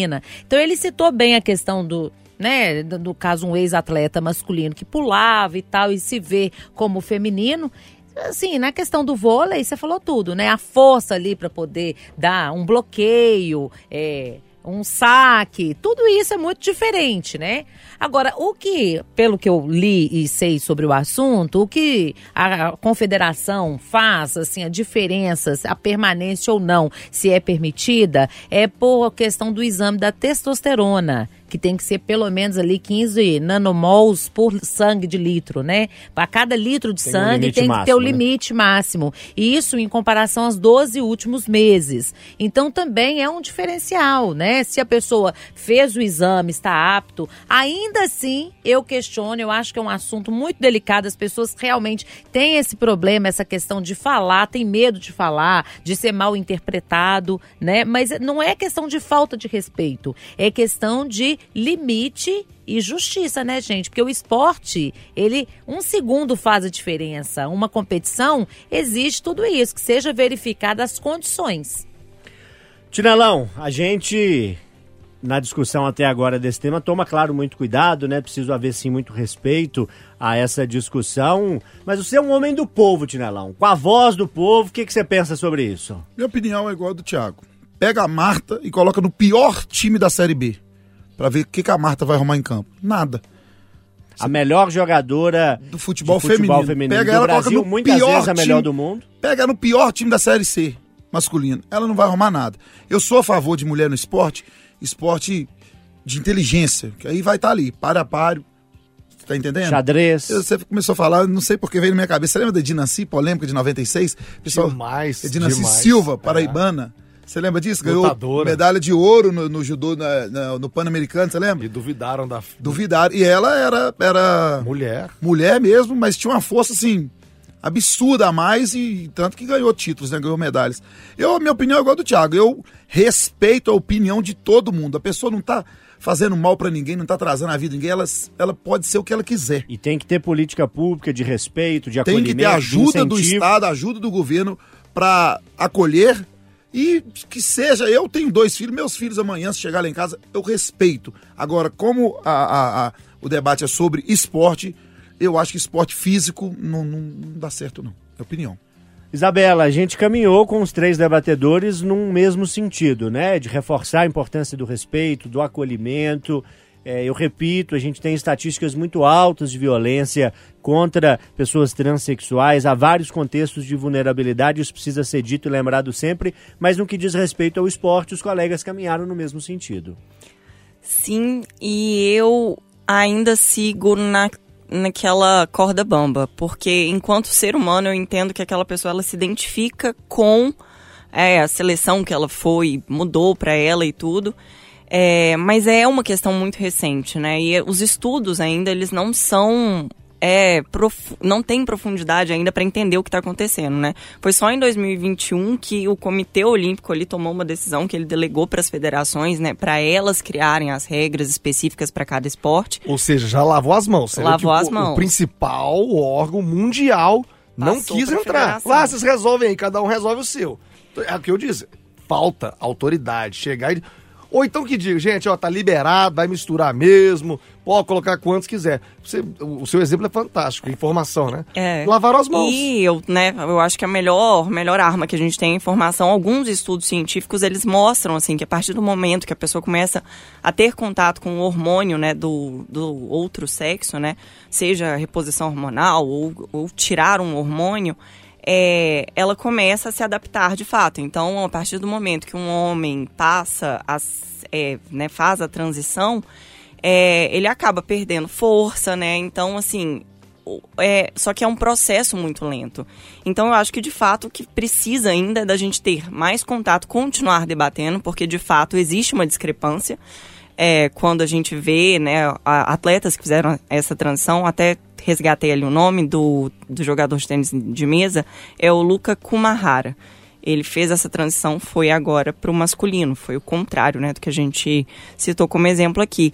Então ele citou bem a questão do né, no caso um ex-atleta masculino que pulava e tal e se vê como feminino, assim, na questão do vôlei, você falou tudo, né? A força ali para poder dar um bloqueio, é, um saque, tudo isso é muito diferente, né? Agora, o que, pelo que eu li e sei sobre o assunto, o que a confederação faz, assim, a diferença, a permanência ou não, se é permitida, é por questão do exame da testosterona que tem que ser pelo menos ali 15 nanomols por sangue de litro, né? Para cada litro de Tem um sangue limite tem que ter o né? limite máximo. E isso em comparação aos 12 últimos meses. Então também é um diferencial, né? Se a pessoa fez o exame, está apto, ainda assim eu questiono, eu acho que é um assunto muito delicado, as pessoas realmente têm esse problema, essa questão de falar, tem medo de falar, de ser mal interpretado, né? Mas não é questão de falta de respeito, é questão de limite e justiça, né, gente? Porque o esporte, ele, um segundo faz a diferença. Uma competição exige tudo isso, que seja verificadas as condições. Tinelão, a gente, na discussão até agora desse tema, toma, claro, muito cuidado, né? Preciso haver, sim, muito respeito a essa discussão. Mas você é um homem do povo, Tinelão. Com a voz do povo, o que, que você pensa sobre isso? Minha opinião é igual a do Thiago. Pega a Marta e coloca no pior time da Série B. Pra ver o que, que a Marta vai arrumar em campo. Nada. A melhor jogadora Do futebol, futebol feminino. feminino, Pega do ela, Brasil, coloca no muitas pior vezes a melhor time. do mundo. Pega no pior time da Série C masculino. Ela não vai arrumar nada. Eu sou a favor de mulher no esporte, esporte de inteligência, que aí vai estar ali, para a páreo. Você tá entendendo? Xadrez. Eu- Você começou a falar, não sei porque veio na minha cabeça. Você lembra da Dinanci, polêmica de 96? Pessoal, Demais, Dinanci demais. Silva, É. Você lembra disso? Ganhou Lutadora. medalha de ouro no, no judô, na- na- no Pan-Americano, você lembra? E duvidaram da Duvidaram. E ela era, era mulher. mulher mesmo, mas tinha uma força assim absurda a mais e tanto que ganhou títulos, né? Ganhou medalhas. Eu, minha opinião é igual a do Thiago. Eu respeito a opinião de todo mundo. A pessoa não tá fazendo mal pra ninguém, não tá atrasando a vida de ninguém. Ela, ela pode ser o que ela quiser. E tem que ter política pública de respeito, de Tem acolhimento, que ter ajuda do. Estado, ajuda do governo pra acolher e que seja. Eu tenho dois filhos, meus filhos amanhã, se chegar lá em casa, eu respeito. Agora, como a- a- a- o debate é sobre esporte, eu acho que esporte físico não, não- não dá certo, não. É opinião. Isabela, a gente caminhou com os três debatedores num mesmo sentido, né? De reforçar a importância do respeito, do acolhimento. É, eu repito, a gente tem estatísticas muito altas de violência contra pessoas transexuais. Há vários contextos de vulnerabilidade, isso precisa ser dito e lembrado sempre. Mas no que diz respeito ao esporte, os colegas caminharam no mesmo sentido. Sim, e eu ainda sigo na, naquela corda bamba, porque enquanto ser humano eu entendo que aquela pessoa ela se identifica com é, a seleção que ela foi, mudou para ela e tudo. É, mas é uma questão muito recente, né? E os estudos ainda eles não são é profu- não tem profundidade ainda para entender o que está acontecendo, né? Foi só em 2021 que o Comitê Olímpico ali tomou uma decisão que ele delegou para as federações, né, para elas criarem as regras específicas para cada esporte. Ou seja, já lavou as mãos. Lavou que o- as mãos. O principal órgão mundial não Passou quis pra entrar. Lá vocês resolvem aí, cada um resolve o seu. É o que eu disse. Falta autoridade. Chegar e. Ou então que diga, gente, ó, tá liberado, vai misturar mesmo, pode colocar quantos quiser. Você- o seu exemplo é fantástico, informação, né? É. Lavaram as mãos. E eu, né, eu acho que a melhor, melhor arma que a gente tem é informação. Alguns estudos científicos, eles mostram, assim, que a partir do momento que a pessoa começa a ter contato com o hormônio, né, do, do outro sexo, né, seja reposição hormonal ou, ou tirar um hormônio, é, ela começa a se adaptar de fato. Então, a partir do momento que um homem passa, a, é, né, faz a transição, é, ele acaba perdendo força, né? Então, assim, é, só que é um processo muito lento. Então, eu acho que de fato o que precisa ainda é da gente ter mais contato, continuar debatendo, porque de fato existe uma discrepância. É, quando a gente vê né, atletas que fizeram essa transição, até resgatei ali o nome do, do jogador de tênis de mesa, é o Luca Kumahara. Ele fez essa transição, foi agora para o masculino, foi o contrário né, do que a gente citou como exemplo aqui.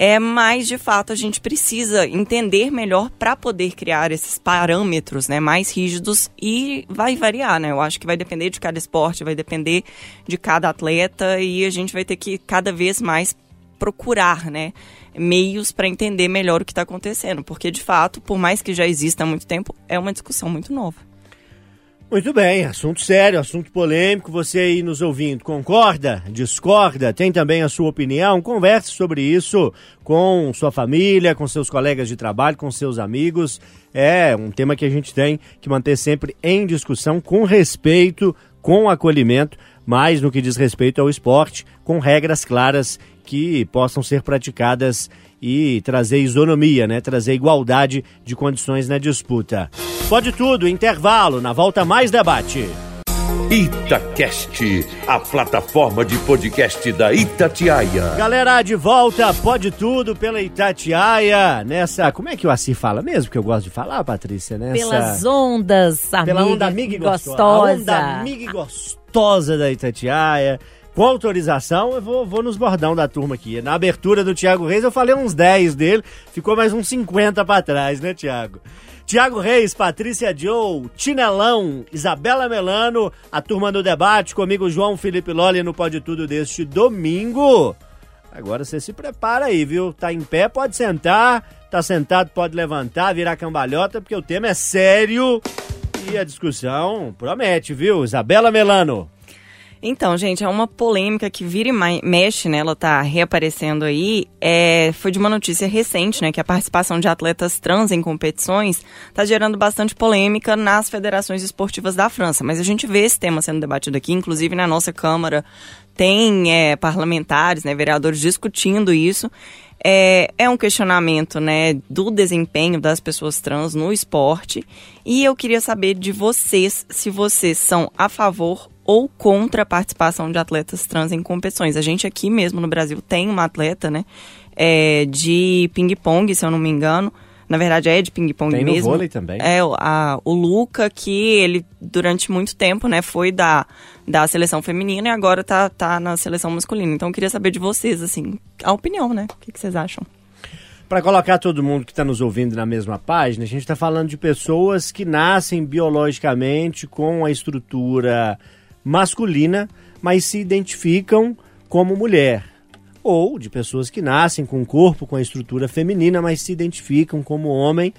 É, mas, de fato, a gente precisa entender melhor para poder criar esses parâmetros né, mais rígidos e vai variar, né? Eu acho que vai depender de cada esporte, vai depender de cada atleta e a gente vai ter que cada vez mais procurar, né? Meios para entender melhor o que está acontecendo, porque de fato, por mais que já exista há muito tempo, é uma discussão muito nova. Muito bem, assunto sério, assunto polêmico. Você aí nos ouvindo, concorda? Discorda? Tem também a sua opinião? Converse sobre isso com sua família, com seus colegas de trabalho, com seus amigos. É um tema que a gente tem que manter sempre em discussão, com respeito, com acolhimento, mas no que diz respeito ao esporte, com regras claras que possam ser praticadas e trazer isonomia, né? Trazer igualdade de condições na disputa. Pode tudo, intervalo, na volta mais debate. Itacast, a plataforma de podcast da Itatiaia. Galera, de volta, pode tudo pela Itatiaia, nessa, como é que o Assi fala mesmo, que eu gosto de falar, Patrícia, nessa... Pelas ondas, amiga, pela onda amiga e gostosa. A gostosa. onda amiga e gostosa da Itatiaia. Com autorização, eu vou, vou nos bordão da turma aqui. Na abertura do Thiago Reis, eu falei uns 10 dele, ficou mais uns 50 pra trás, né, Thiago? Thiago Reis, Patrícia Joe, Tinelão, Isabela Melano, a turma do debate, comigo João Felipe Lolli no Pode Tudo deste domingo. Agora você se prepara aí, viu? Tá em pé, pode sentar, tá sentado, pode levantar, virar cambalhota, porque o tema é sério e a discussão promete, viu? Isabela Melano. Então, gente, é uma polêmica que vira e mexe, né? Ela tá reaparecendo aí. É, foi de uma notícia recente, né? Que a participação de atletas trans em competições tá gerando bastante polêmica nas federações esportivas da França. Mas a gente vê esse tema sendo debatido aqui, inclusive na nossa Câmara tem é, parlamentares, né, vereadores discutindo isso. É, é um questionamento né, do desempenho das pessoas trans no esporte. E eu queria saber de vocês se vocês são a favor ou contra a participação de atletas trans em competições. A gente aqui mesmo no Brasil tem uma atleta né, é, de ping-pong, se eu não me engano. Na verdade, é de ping-pong Tem no mesmo. vôlei também. É, o- a, o Luca, que ele, durante muito tempo, né, foi da, da seleção feminina e agora tá, tá na seleção masculina. Então, eu queria saber de vocês, assim, a opinião, né? O que, que vocês acham? Para colocar todo mundo que está nos ouvindo na mesma página, a gente está falando de pessoas que nascem biologicamente com a estrutura masculina, mas se identificam como mulher. Ou de pessoas que nascem com o corpo com a estrutura feminina, mas se identificam como homem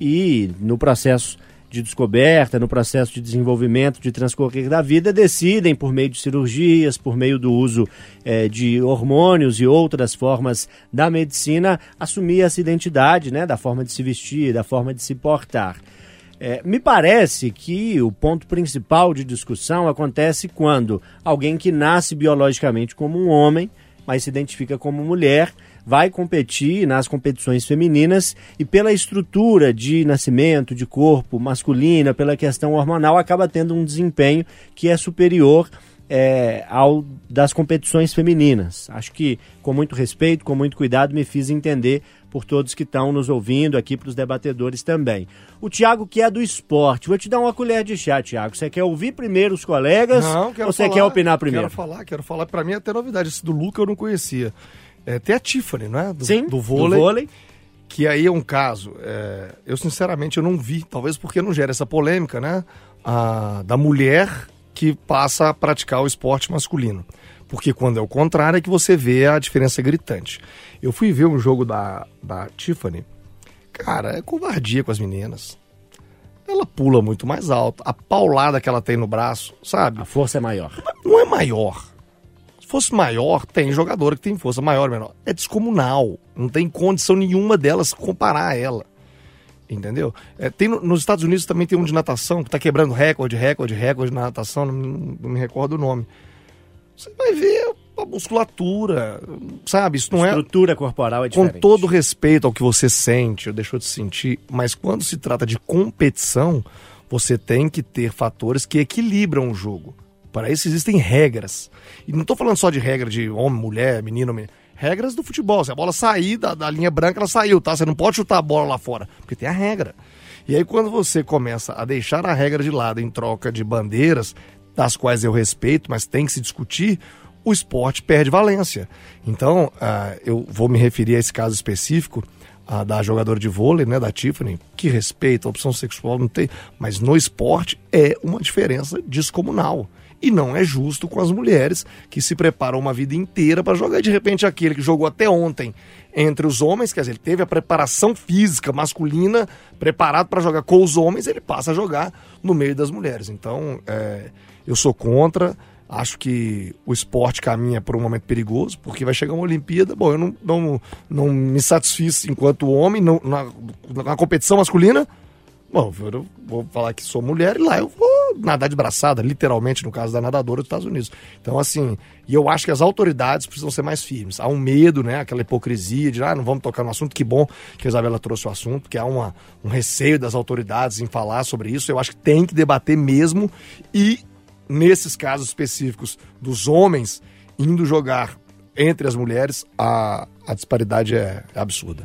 e no processo de descoberta, no processo de desenvolvimento, de transcorrer da vida, decidem, por meio de cirurgias, por meio do uso eh, de hormônios e outras formas da medicina, assumir essa identidade, né, da forma de se vestir, da forma de se portar. É, me parece que o ponto principal de discussão acontece quando alguém que nasce biologicamente como um homem, mas se identifica como mulher, vai competir nas competições femininas e pela estrutura de nascimento, de corpo masculina, pela questão hormonal, acaba tendo um desempenho que é superior é, ao das competições femininas. Acho que com muito respeito, com muito cuidado, me fiz entender por todos que estão nos ouvindo aqui, para os debatedores também. O Tiago, que é do esporte, vou te dar uma colher de chá, Tiago. Você quer ouvir primeiro os colegas Não, quero ou você falar, quer opinar primeiro? Quero falar, quero falar. Pra mim é até novidade. Esse do Luca eu não conhecia. É, tem a Tiffany, não é? Do, Sim, do vôlei. do vôlei. Que aí é um caso. é, eu, sinceramente, eu não vi. Talvez porque não gera essa polêmica, né? A, da mulher que passa a praticar o esporte masculino. Porque quando é o contrário é que você vê a diferença gritante. Eu fui ver um jogo da, da Tiffany. Cara, é covardia com as meninas. Ela pula muito mais alto. A paulada que ela tem no braço, sabe? A força é maior. Não é maior. Se fosse maior, tem jogadora que tem força maior ou menor. É descomunal. Não tem condição nenhuma delas comparar a ela. Entendeu? É, tem no- nos Estados Unidos também tem um de natação que tá quebrando recorde, recorde, recorde na natação, não, não me recordo o nome. Você vai ver a musculatura, sabe? Isso não é Estrutura corporal é com diferente. todo respeito ao que você sente ou deixou de sentir, mas quando se trata de competição, você tem que ter fatores que equilibram o jogo. Para isso existem regras. E não estou falando só de regra de homem, mulher, menino, menino. Regras do futebol. Se a bola sair da, da linha branca, ela saiu, tá? Você não pode chutar a bola lá fora, porque tem a regra. E aí, quando você começa a deixar a regra de lado em troca de bandeiras, das quais eu respeito, mas tem que se discutir, o esporte perde valência. Então, ah, eu vou me referir a esse caso específico ah, da jogadora de vôlei, né, da Tiffany, que respeita a opção sexual, não tem, mas no esporte é uma diferença descomunal. E não é justo com as mulheres que se preparam uma vida inteira para jogar e de repente aquele que jogou até ontem entre os homens, quer dizer, ele teve a preparação física masculina preparado para jogar com os homens, ele passa a jogar no meio das mulheres. Então, é, eu sou contra. Acho que o esporte caminha por um momento perigoso, porque vai chegar uma Olimpíada. Bom, eu não, não, não me satisfiz enquanto homem não- na, na competição masculina. Bom, eu vou falar que sou mulher e lá eu vou nadar de braçada, literalmente, no caso da nadadora dos Estados Unidos. Então, assim, e eu acho que as autoridades precisam ser mais firmes. Há um medo, né? Aquela hipocrisia de, ah, não vamos tocar no assunto. Que bom que a Isabela trouxe o assunto, que há uma, um receio das autoridades em falar sobre isso. Eu acho que tem que debater mesmo e, nesses casos específicos dos homens indo jogar entre as mulheres, a, a disparidade é, é absurda.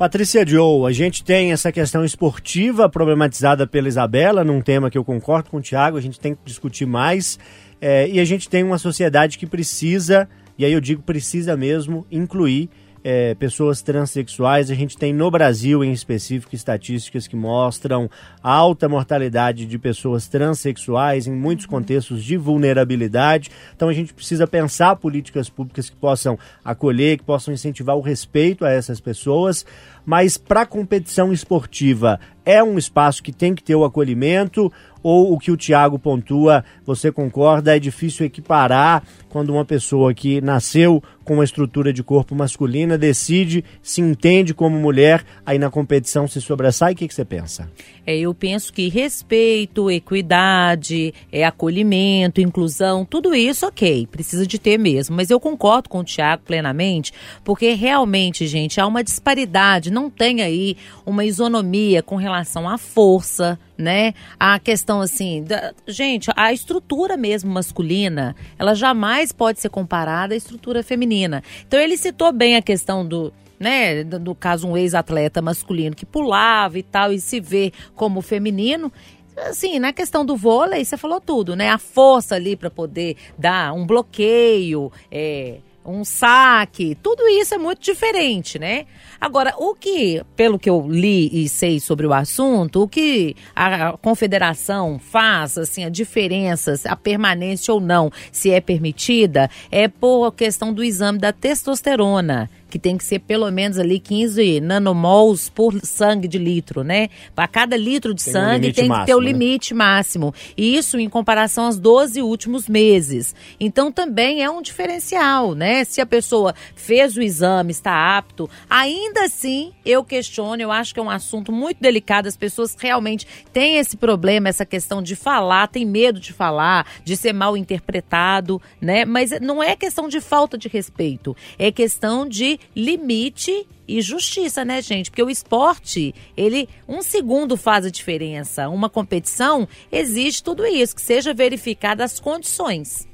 Patrícia Joe, a gente tem essa questão esportiva problematizada pela Isabela, num tema que eu concordo com o Tiago, a gente tem que discutir mais. é, e a gente tem uma sociedade que precisa, e aí eu digo precisa mesmo, incluir é, pessoas transexuais. A gente tem no Brasil, em específico, estatísticas que mostram alta mortalidade de pessoas transexuais em muitos contextos de vulnerabilidade. Então a gente precisa pensar políticas públicas que possam acolher, que possam incentivar o respeito a essas pessoas. Mas para competição esportiva, é um espaço que tem que ter o acolhimento ou o que o Tiago pontua, você concorda, é difícil equiparar quando uma pessoa que nasceu com uma estrutura de corpo masculina decide, se entende como mulher, aí na competição se sobressai, o que, que você pensa? É, eu penso que respeito, equidade, é, acolhimento, inclusão, tudo isso, ok, precisa de ter mesmo. Mas eu concordo com o Tiago plenamente, porque realmente, gente, há uma disparidade, não tem aí uma isonomia com relação à força, né? A questão assim, da, gente, a estrutura mesmo masculina, ela jamais pode ser comparada à estrutura feminina. Então ele citou bem a questão do né, do caso um ex-atleta masculino que pulava e tal e se vê como feminino. Assim, na questão do vôlei, você falou tudo, né? A força ali para poder dar um bloqueio, é, um saque, tudo isso é muito diferente, né? Agora, o que, pelo que eu li e sei sobre o assunto, o que a confederação faz, assim, a diferença, a permanência ou não, se é permitida, é por questão do exame da testosterona que tem que ser pelo menos ali 15 nanomols por sangue de litro, né? Para cada litro de Tem um sangue limite tem que ter o máximo, né? limite máximo. E isso em comparação aos 12 últimos meses. Então também é um diferencial, né? Se a pessoa fez o exame, está apto, ainda assim eu questiono, eu acho que é um assunto muito delicado, as pessoas realmente têm esse problema, essa questão de falar, tem medo de falar, de ser mal interpretado, né? Mas não é questão de falta de respeito, é questão de limite e justiça, né, gente? Porque o esporte, ele, um segundo faz a diferença. Uma competição exige tudo isso, que seja verificada as condições.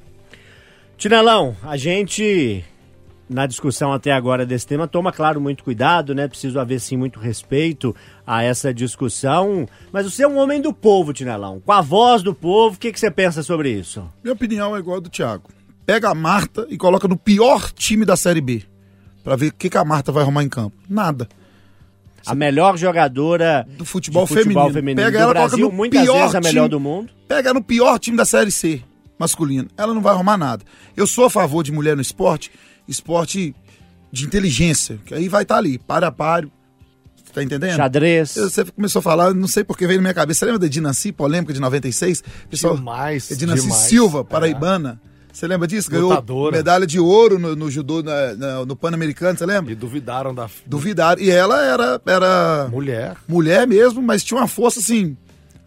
Tinelão, a gente, na discussão até agora desse tema, toma, claro, muito cuidado, né? Preciso haver, sim, muito respeito a essa discussão. Mas você é um homem do povo, Tinelão. Com a voz do povo, o que, que você pensa sobre isso? Minha opinião é igual a do Thiago. Pega a Marta e coloca no pior time da Série B. Pra ver o que, que a Marta vai arrumar em campo. Nada. A melhor jogadora Do futebol, futebol feminino. feminino Pega do ela, Brasil, muitas pior vezes a melhor time. do mundo. Pega no pior time da Série C masculino. Ela não vai arrumar nada. Eu sou a favor de mulher no esporte, esporte de inteligência, que aí vai estar ali, para a páreo. Tá entendendo? Xadrez. Eu- Você começou a falar, não sei porque veio na minha cabeça. Você lembra da Dinanci, polêmica de 96? Pessoal, Demais, Dinanci demais. Silva, É. Você lembra disso? Ganhou Lutadora. medalha de ouro no, no judô, na- na- no Pan-Americano, você lembra? E duvidaram da Duvidaram. E ela era, era mulher. mulher mesmo, mas tinha uma força assim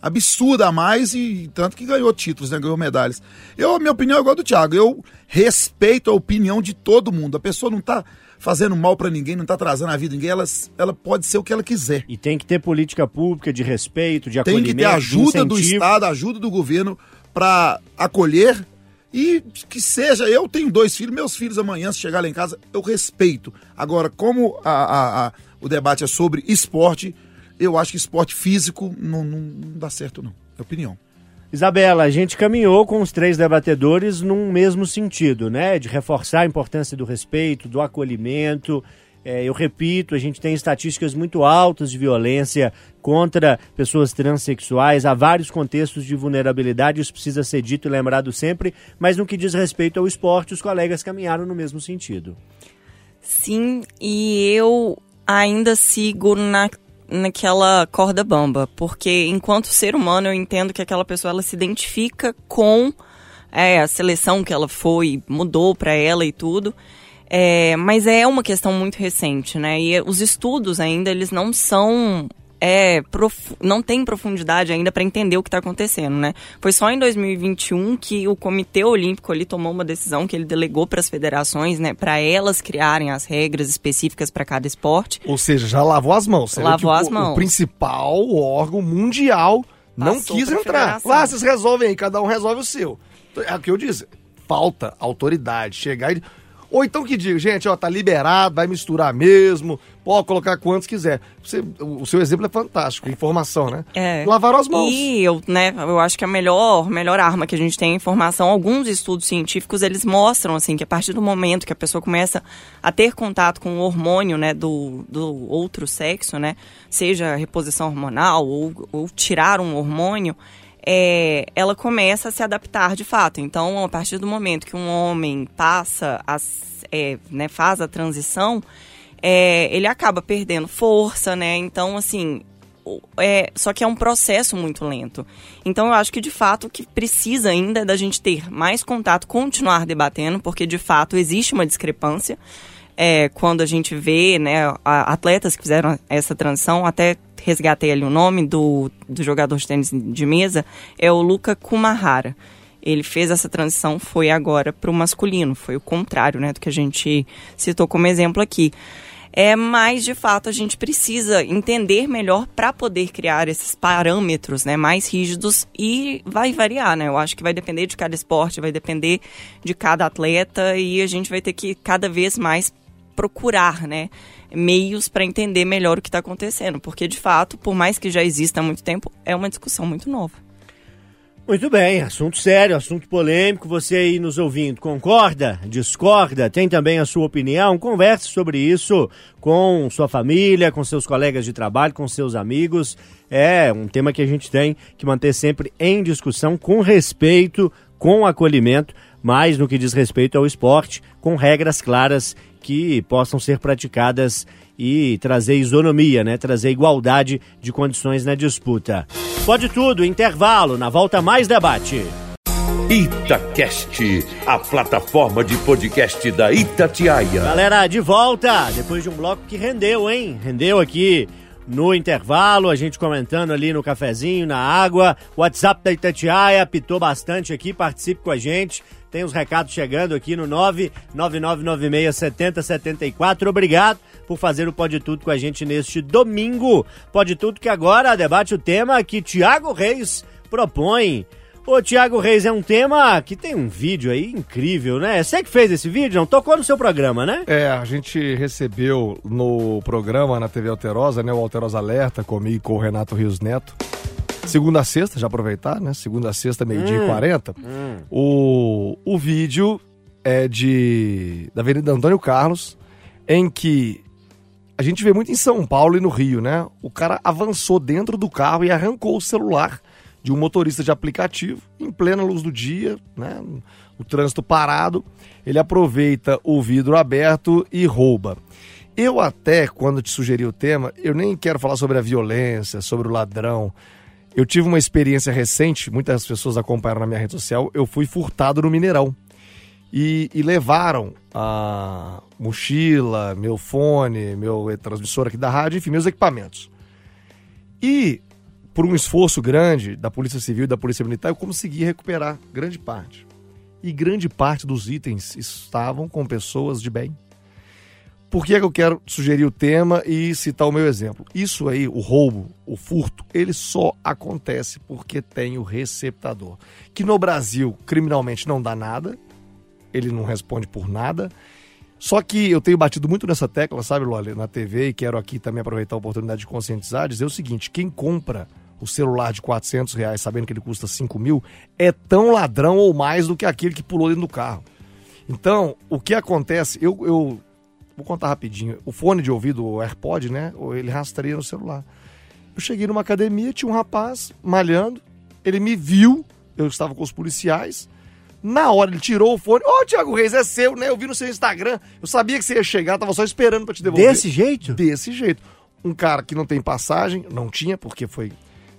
absurda a mais e tanto que ganhou títulos, né? Ganhou medalhas. Eu, minha opinião é igual a do Thiago. Eu respeito a opinião de todo mundo. A pessoa não tá fazendo mal pra ninguém, não tá trazendo a vida de ninguém, ela, ela pode ser o que ela quiser. E tem que ter política pública de respeito, de Tem acolhimento, que ter ajuda do. Estado, ajuda do governo pra acolher e que seja. Eu tenho dois filhos, meus filhos amanhã, se chegar lá em casa, eu respeito. Agora, como a- a- a- o debate é sobre esporte, eu acho que esporte físico não, não- não dá certo, não. É opinião. Isabela, a gente caminhou com os três debatedores num mesmo sentido, né? De reforçar a importância do respeito, do acolhimento. É, eu repito, a gente tem estatísticas muito altas de violência contra pessoas transexuais. Há vários contextos de vulnerabilidade, isso precisa ser dito e lembrado sempre. Mas no que diz respeito ao esporte, os colegas caminharam no mesmo sentido. Sim, e eu ainda sigo na, naquela corda bamba, porque enquanto ser humano eu entendo que aquela pessoa ela se identifica com é, a seleção que ela foi, mudou para ela e tudo. É, mas é uma questão muito recente, né? E os estudos ainda eles não são é, profu- não tem profundidade ainda para entender o que está acontecendo, né? Foi só em 2021 que o Comitê Olímpico ali tomou uma decisão que ele delegou para as federações, né, para elas criarem as regras específicas para cada esporte. Ou seja, já lavou as mãos. Você Lavou o- as mãos. O principal órgão mundial não Passou quis pra entrar. Lá, vocês resolvem aí, cada um resolve o seu. É o que eu disse. Falta autoridade. Chegar e. Ou então que diga, gente, ó, tá liberado, vai misturar mesmo, pode colocar quantos quiser. Você- o seu exemplo é fantástico, informação, né? É. Lavaram as mãos. E eu, né, eu acho que a melhor, melhor arma que a gente tem é a informação. Alguns estudos científicos, eles mostram, assim, que a partir do momento que a pessoa começa a ter contato com o hormônio, né, do, do outro sexo, né, seja reposição hormonal ou, ou tirar um hormônio, é, ela começa a se adaptar de fato. Então, a partir do momento que um homem passa, as, é, né, faz a transição, é, ele acaba perdendo força, né? Então, assim, é, só que é um processo muito lento. Então eu acho que de fato o que precisa ainda é da gente ter mais contato, continuar debatendo, porque de fato existe uma discrepância. É, quando a gente vê né, atletas que fizeram essa transição, até resgatei ali o nome do, do jogador de tênis de mesa, é o Luca Kumahara. Ele fez essa transição, foi agora para o masculino, foi o contrário né, do que a gente citou como exemplo aqui. É, mas de fato a gente precisa entender melhor para poder criar esses parâmetros, né, mais rígidos e vai variar, né? Eu acho que vai depender de cada esporte, vai depender de cada atleta e a gente vai ter que cada vez mais procurar, né, meios para entender melhor o que está acontecendo, porque de fato, por mais que já exista há muito tempo, é uma discussão muito nova. Muito bem, assunto sério, assunto polêmico. Você aí nos ouvindo, concorda? Discorda? Tem também a sua opinião? Converse sobre isso com sua família, com seus colegas de trabalho, com seus amigos. É um tema que a gente tem que manter sempre em discussão, com respeito, com acolhimento, mas no que diz respeito ao esporte, com regras claras que possam ser praticadas e trazer isonomia, né? Trazer igualdade de condições na disputa. Pode tudo, intervalo, na volta mais debate. Itacast, a plataforma de podcast da Itatiaia. Galera, de volta, depois de um bloco que rendeu, hein? Rendeu aqui no intervalo, a gente comentando ali no cafezinho, na água. O WhatsApp da Itatiaia apitou bastante aqui, participe com a gente. Tem os recados chegando aqui no 999967074. Obrigado por fazer o Pode Tudo com a gente neste domingo. Pode Tudo que agora debate o tema que Tiago Reis propõe. Ô, Tiago Reis, é um tema que tem um vídeo aí incrível, né? Você que fez esse vídeo, não? Tocou no seu programa, né? É, a gente recebeu no programa na TV Alterosa, né? O Alterosa Alerta comigo e com o Renato Rios Neto. Segunda a sexta, já aproveitar, né? Segunda a sexta, meio-dia Hum. e 40. Hum. O, o vídeo é de da Avenida Antônio Carlos, em que a gente vê muito em São Paulo e no Rio, né? O cara avançou dentro do carro e arrancou o celular de um motorista de aplicativo em plena luz do dia, né? O trânsito parado, ele aproveita o vidro aberto e rouba. Eu até, quando te sugeri o tema, eu nem quero falar sobre a violência, sobre o ladrão. Eu tive uma experiência recente, muitas pessoas acompanharam na minha rede social, eu fui furtado no Mineirão. E, e levaram a mochila, meu fone, meu transmissor aqui da rádio, enfim, meus equipamentos. E, por um esforço grande da Polícia Civil e da Polícia Militar, eu consegui recuperar grande parte. E grande parte dos itens estavam com pessoas de bem. Por que, é que eu quero sugerir o tema e citar o meu exemplo? Isso aí, o roubo, o furto, ele só acontece porque tem o receptador. Que no Brasil, criminalmente, não dá nada, ele não responde por nada. Só que eu tenho batido muito nessa tecla, sabe, Loli, na TV, e quero aqui também aproveitar a oportunidade de conscientizar, dizer o seguinte: quem compra o celular de 400 reais sabendo que ele custa 5 mil é tão ladrão ou mais do que aquele que pulou dentro do carro. Então, o que acontece, eu, eu vou contar rapidinho. O fone de ouvido, o AirPod, né? Ele rastreia no celular. Eu cheguei numa academia, tinha um rapaz malhando, ele me viu, eu estava com os policiais. Na hora ele tirou o fone. Ô, Thiago Reis, é seu, né? Eu vi no seu Instagram. Eu sabia que você ia chegar, tava só esperando pra te devolver. Desse jeito? Desse jeito. Um cara que não tem passagem, não tinha, porque foi.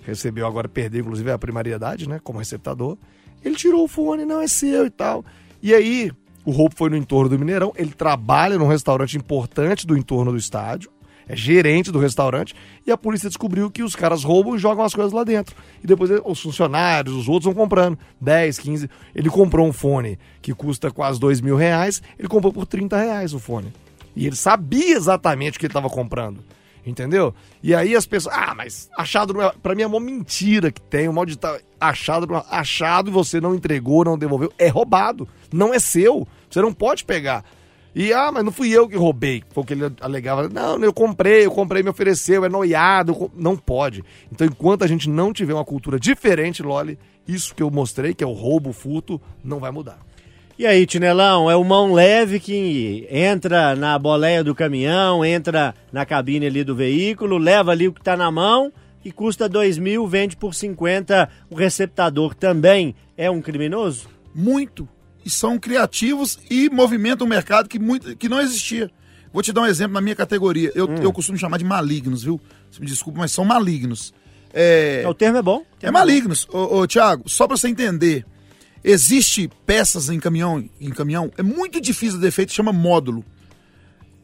Recebeu agora, perdeu, inclusive, a primariedade, né? Como receptador. Ele tirou o fone, não, é seu e tal. E aí, o roubo foi no entorno do Mineirão. Ele trabalha num restaurante importante do entorno do estádio. É gerente do restaurante. E a polícia descobriu que os caras roubam e jogam as coisas lá dentro. E depois os funcionários, os outros vão comprando. 10, 15. Ele comprou um fone que custa quase 2 mil reais. Ele comprou por 30 reais o fone. E ele sabia exatamente o que ele estava comprando. Entendeu? E aí as pessoas. Ah, mas achado não é. Pra mim é uma mentira que tem. O mal de estar achado, é- achado e você não entregou, não devolveu. É roubado. Não é seu. Você não pode pegar. E, ah, mas não fui eu que roubei. Foi o que ele alegava. Não, eu comprei, eu comprei, me ofereceu, é noiado. eu com-" Não pode. Então, enquanto a gente não tiver uma cultura diferente, Loli, isso que eu mostrei, que é o roubo, o furto, não vai mudar. E aí, Tinelão, é o mão leve que entra na boleia do caminhão, entra na cabine ali do veículo, leva ali o que tá na mão e custa dois mil, vende por 50. O receptador também é um criminoso? Muito. E são criativos e movimentam um mercado que, muito, que não existia. Vou te dar um exemplo na minha categoria. Eu, eu costumo chamar de malignos, viu? Me desculpa, mas são malignos. É, O termo é bom. é malignos. Ô, ô Tiago, só pra você entender. Existe peças em caminhão, em caminhão, é muito difícil de defeito, chama módulo.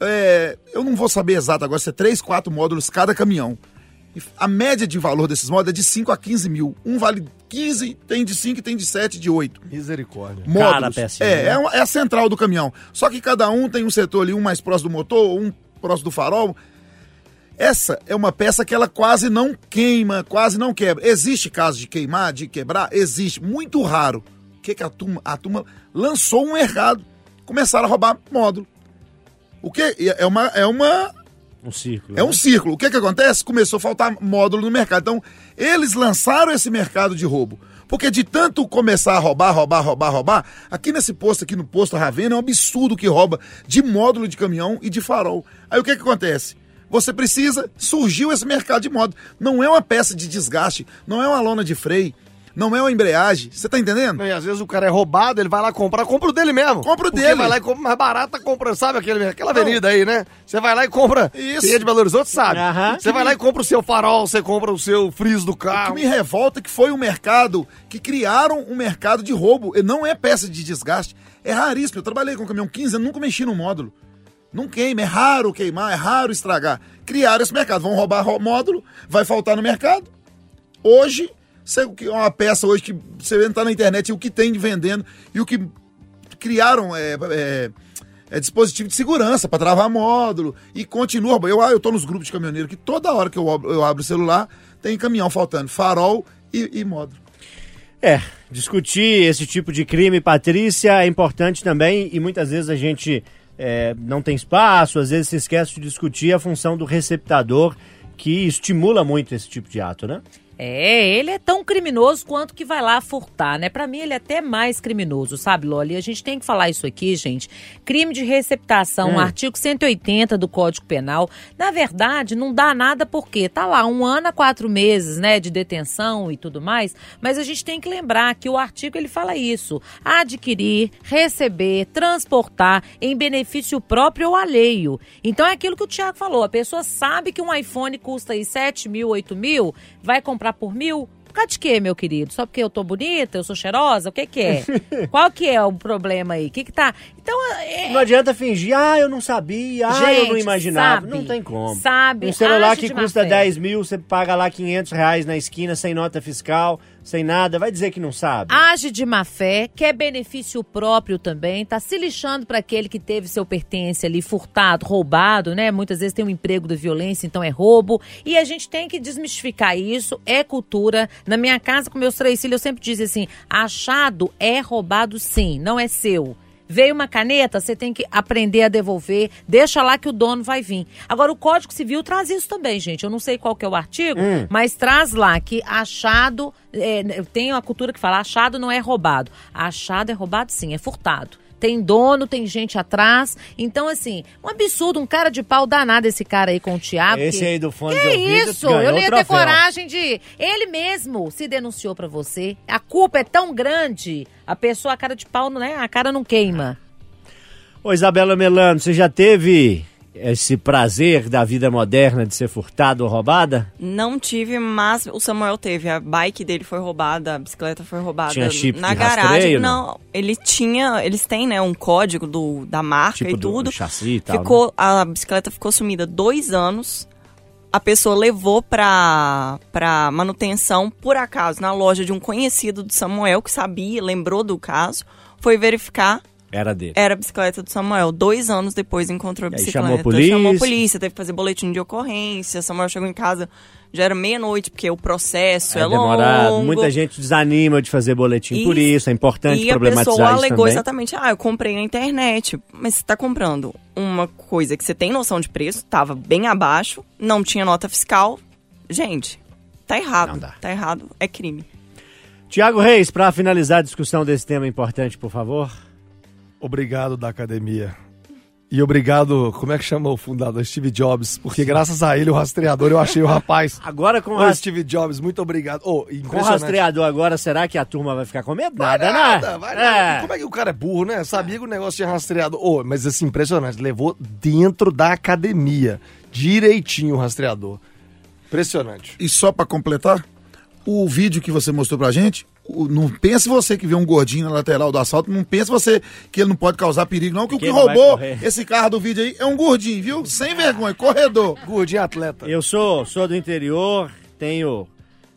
É, eu não vou saber exato agora se é 3, 4 módulos cada caminhão. A média de valor desses módulos é de 5 a 15 mil. Um vale 15, tem de 5 e tem de 7, de 8 Misericórdia. módulos. Cara, é, né? é, uma- é a central do caminhão. Só que cada um tem um setor ali, um mais próximo do motor, um próximo do farol. Essa é uma peça que ela quase não queima, quase não quebra. Existe caso de queimar, de quebrar? Existe. Muito raro. O que, que a turma. A turma lançou um mercado. Começaram a roubar módulo. O que? É uma, é uma Um círculo. é um né? círculo. O que que acontece? Começou a faltar módulo no mercado. Então, eles lançaram esse mercado de roubo. Porque de tanto começar a roubar, roubar, roubar, roubar, aqui nesse posto, aqui no posto Ravena, é um absurdo que rouba de módulo de caminhão e de farol. Aí o que que acontece? Você precisa, surgiu esse mercado de módulo. Não é uma peça de desgaste, não é uma lona de freio, não é uma embreagem. Você tá entendendo? E às vezes o cara é roubado, ele vai lá comprar, compra o dele mesmo. Compra o Porque dele. vai lá e compra mais barato, tá comprando, sabe aquele, aquela avenida aí, né? Você vai lá e compra. Isso. Quem é de Belo Horizonte sabe. Você vai lá e compra o seu farol, você compra o seu friso do O que carro. me revolta é que foi um mercado que criaram um mercado de roubo. E não é peça de desgaste. É raríssimo. Eu trabalhei com caminhão 15 anos, nunca mexi no módulo. Não queima, é raro queimar, é raro estragar. Criaram esse mercado, vão roubar ro- módulo, vai faltar no mercado. Hoje, o que é uma peça hoje que você entra na internet e o que tem de vendendo e o que criaram é, é, é dispositivo de segurança para travar módulo e continua. Eu, eu tô nos grupos de caminhoneiro que toda hora que eu, eu abro o celular tem caminhão faltando, farol e, e módulo. É, discutir esse tipo de crime, Patrícia, é importante também e muitas vezes a gente é, não tem espaço, às vezes se esquece de discutir a função do receptador que estimula muito esse tipo de ato, né? É, ele é tão criminoso quanto que vai lá furtar, né? Pra mim ele é até mais criminoso, sabe, Loli? A gente tem que falar isso aqui, gente. Crime de receptação, Hum. artigo 180 do Código Penal. Na verdade, não dá nada porque tá lá um ano a quatro meses, né, de detenção e tudo mais. Mas a gente tem que lembrar que o artigo ele fala isso: adquirir, receber, transportar em benefício próprio ou alheio. Então é aquilo que o Tiago falou. A pessoa sabe que um iPhone custa aí 7 mil, 8 mil, vai comprar por mil. Por causa de quê, meu querido? Só porque eu tô bonita, eu sou cheirosa? O que que é? [LAUGHS] Qual que é o problema aí? O que que tá... Então, é... Não adianta fingir, ah, eu não sabia, ah, eu não imaginava. sabe, não tem como. sabe, Um celular que custa fé. 10 mil, você paga lá 500 reais na esquina, sem nota fiscal, sem nada, vai dizer que não sabe. Age de má fé, quer benefício próprio também, tá se lixando para aquele que teve seu pertence ali furtado, roubado, né? Muitas vezes tem um emprego da violência, então é roubo. E a gente tem que desmistificar isso, é cultura. Na minha casa, com meus três filhos, eu sempre dizia assim: achado é roubado sim, não é seu. Veio uma caneta, você tem que aprender a devolver, deixa lá que o dono vai vir. Agora, o Código Civil traz isso também, gente. Eu não sei qual que é o artigo, Hum. mas traz lá que achado, é, tem uma cultura que fala achado não é roubado. Achado é roubado sim, é furtado. Tem dono, tem gente atrás. Então, assim, um absurdo, um cara de pau danado esse cara aí com o Thiago. Esse que- aí do fone que de ouvido isso? Eu não ia ter coragem de... Ele mesmo se denunciou pra você. A culpa é tão grande, a pessoa, a cara de pau, não é? A cara não queima. Ô Isabela Melano, você já teve esse prazer da vida moderna de ser furtado ou roubada? Não tive, mas o Samuel teve. A bike dele foi roubada, a bicicleta foi roubada Tinha chip na garagem. rastreio, não, não? ele tinha, eles têm, né, um código do, da marca Tipo e do- tudo. do chassi e tal, Ficou, a bicicleta ficou sumida dois anos. A pessoa levou pra, pra manutenção, por acaso, na loja de um conhecido do Samuel, que sabia, lembrou do caso, foi verificar, Era dele. era a bicicleta do Samuel. Dois anos depois encontrou a E aí bicicleta. chamou a polícia. Chamou a polícia, teve que fazer boletim de ocorrência. Samuel chegou em casa, já era meia-noite, porque o processo é, É demorado. longo. Muita gente desanima de fazer boletim por E- isso. É importante e a problematizar pessoa isso alegou também. exatamente, ah, eu comprei na internet. Mas você tá comprando uma coisa que você tem noção de preço, tava bem abaixo, não tinha nota fiscal. Gente, tá errado. Tá errado, é crime. Tiago Reis, para finalizar a discussão desse tema importante, por favor. Obrigado da academia. E obrigado, como é que chama o fundador? Steve Jobs. Porque graças a ele, o rastreador, eu achei o rapaz. [LAUGHS] Agora com o Ô, rast- Steve Jobs, muito obrigado. Ô, Com o rastreador agora, será que a turma vai ficar com medo? Vai Nada, nada, né? vai É. nada. Como é que o cara é burro, né? Sabia que o negócio tinha rastreador. Ô, mas assim, impressionante. Levou dentro da academia. Direitinho o rastreador. Impressionante. E só pra completar, o vídeo que você mostrou pra gente, não pense você que vê um gordinho na lateral do assalto, não pense você que ele não pode causar perigo, não, que o Que roubou esse carro do vídeo aí é um gordinho, viu? Sem vergonha, corredor. Gordinho atleta. Eu sou, sou do interior, tenho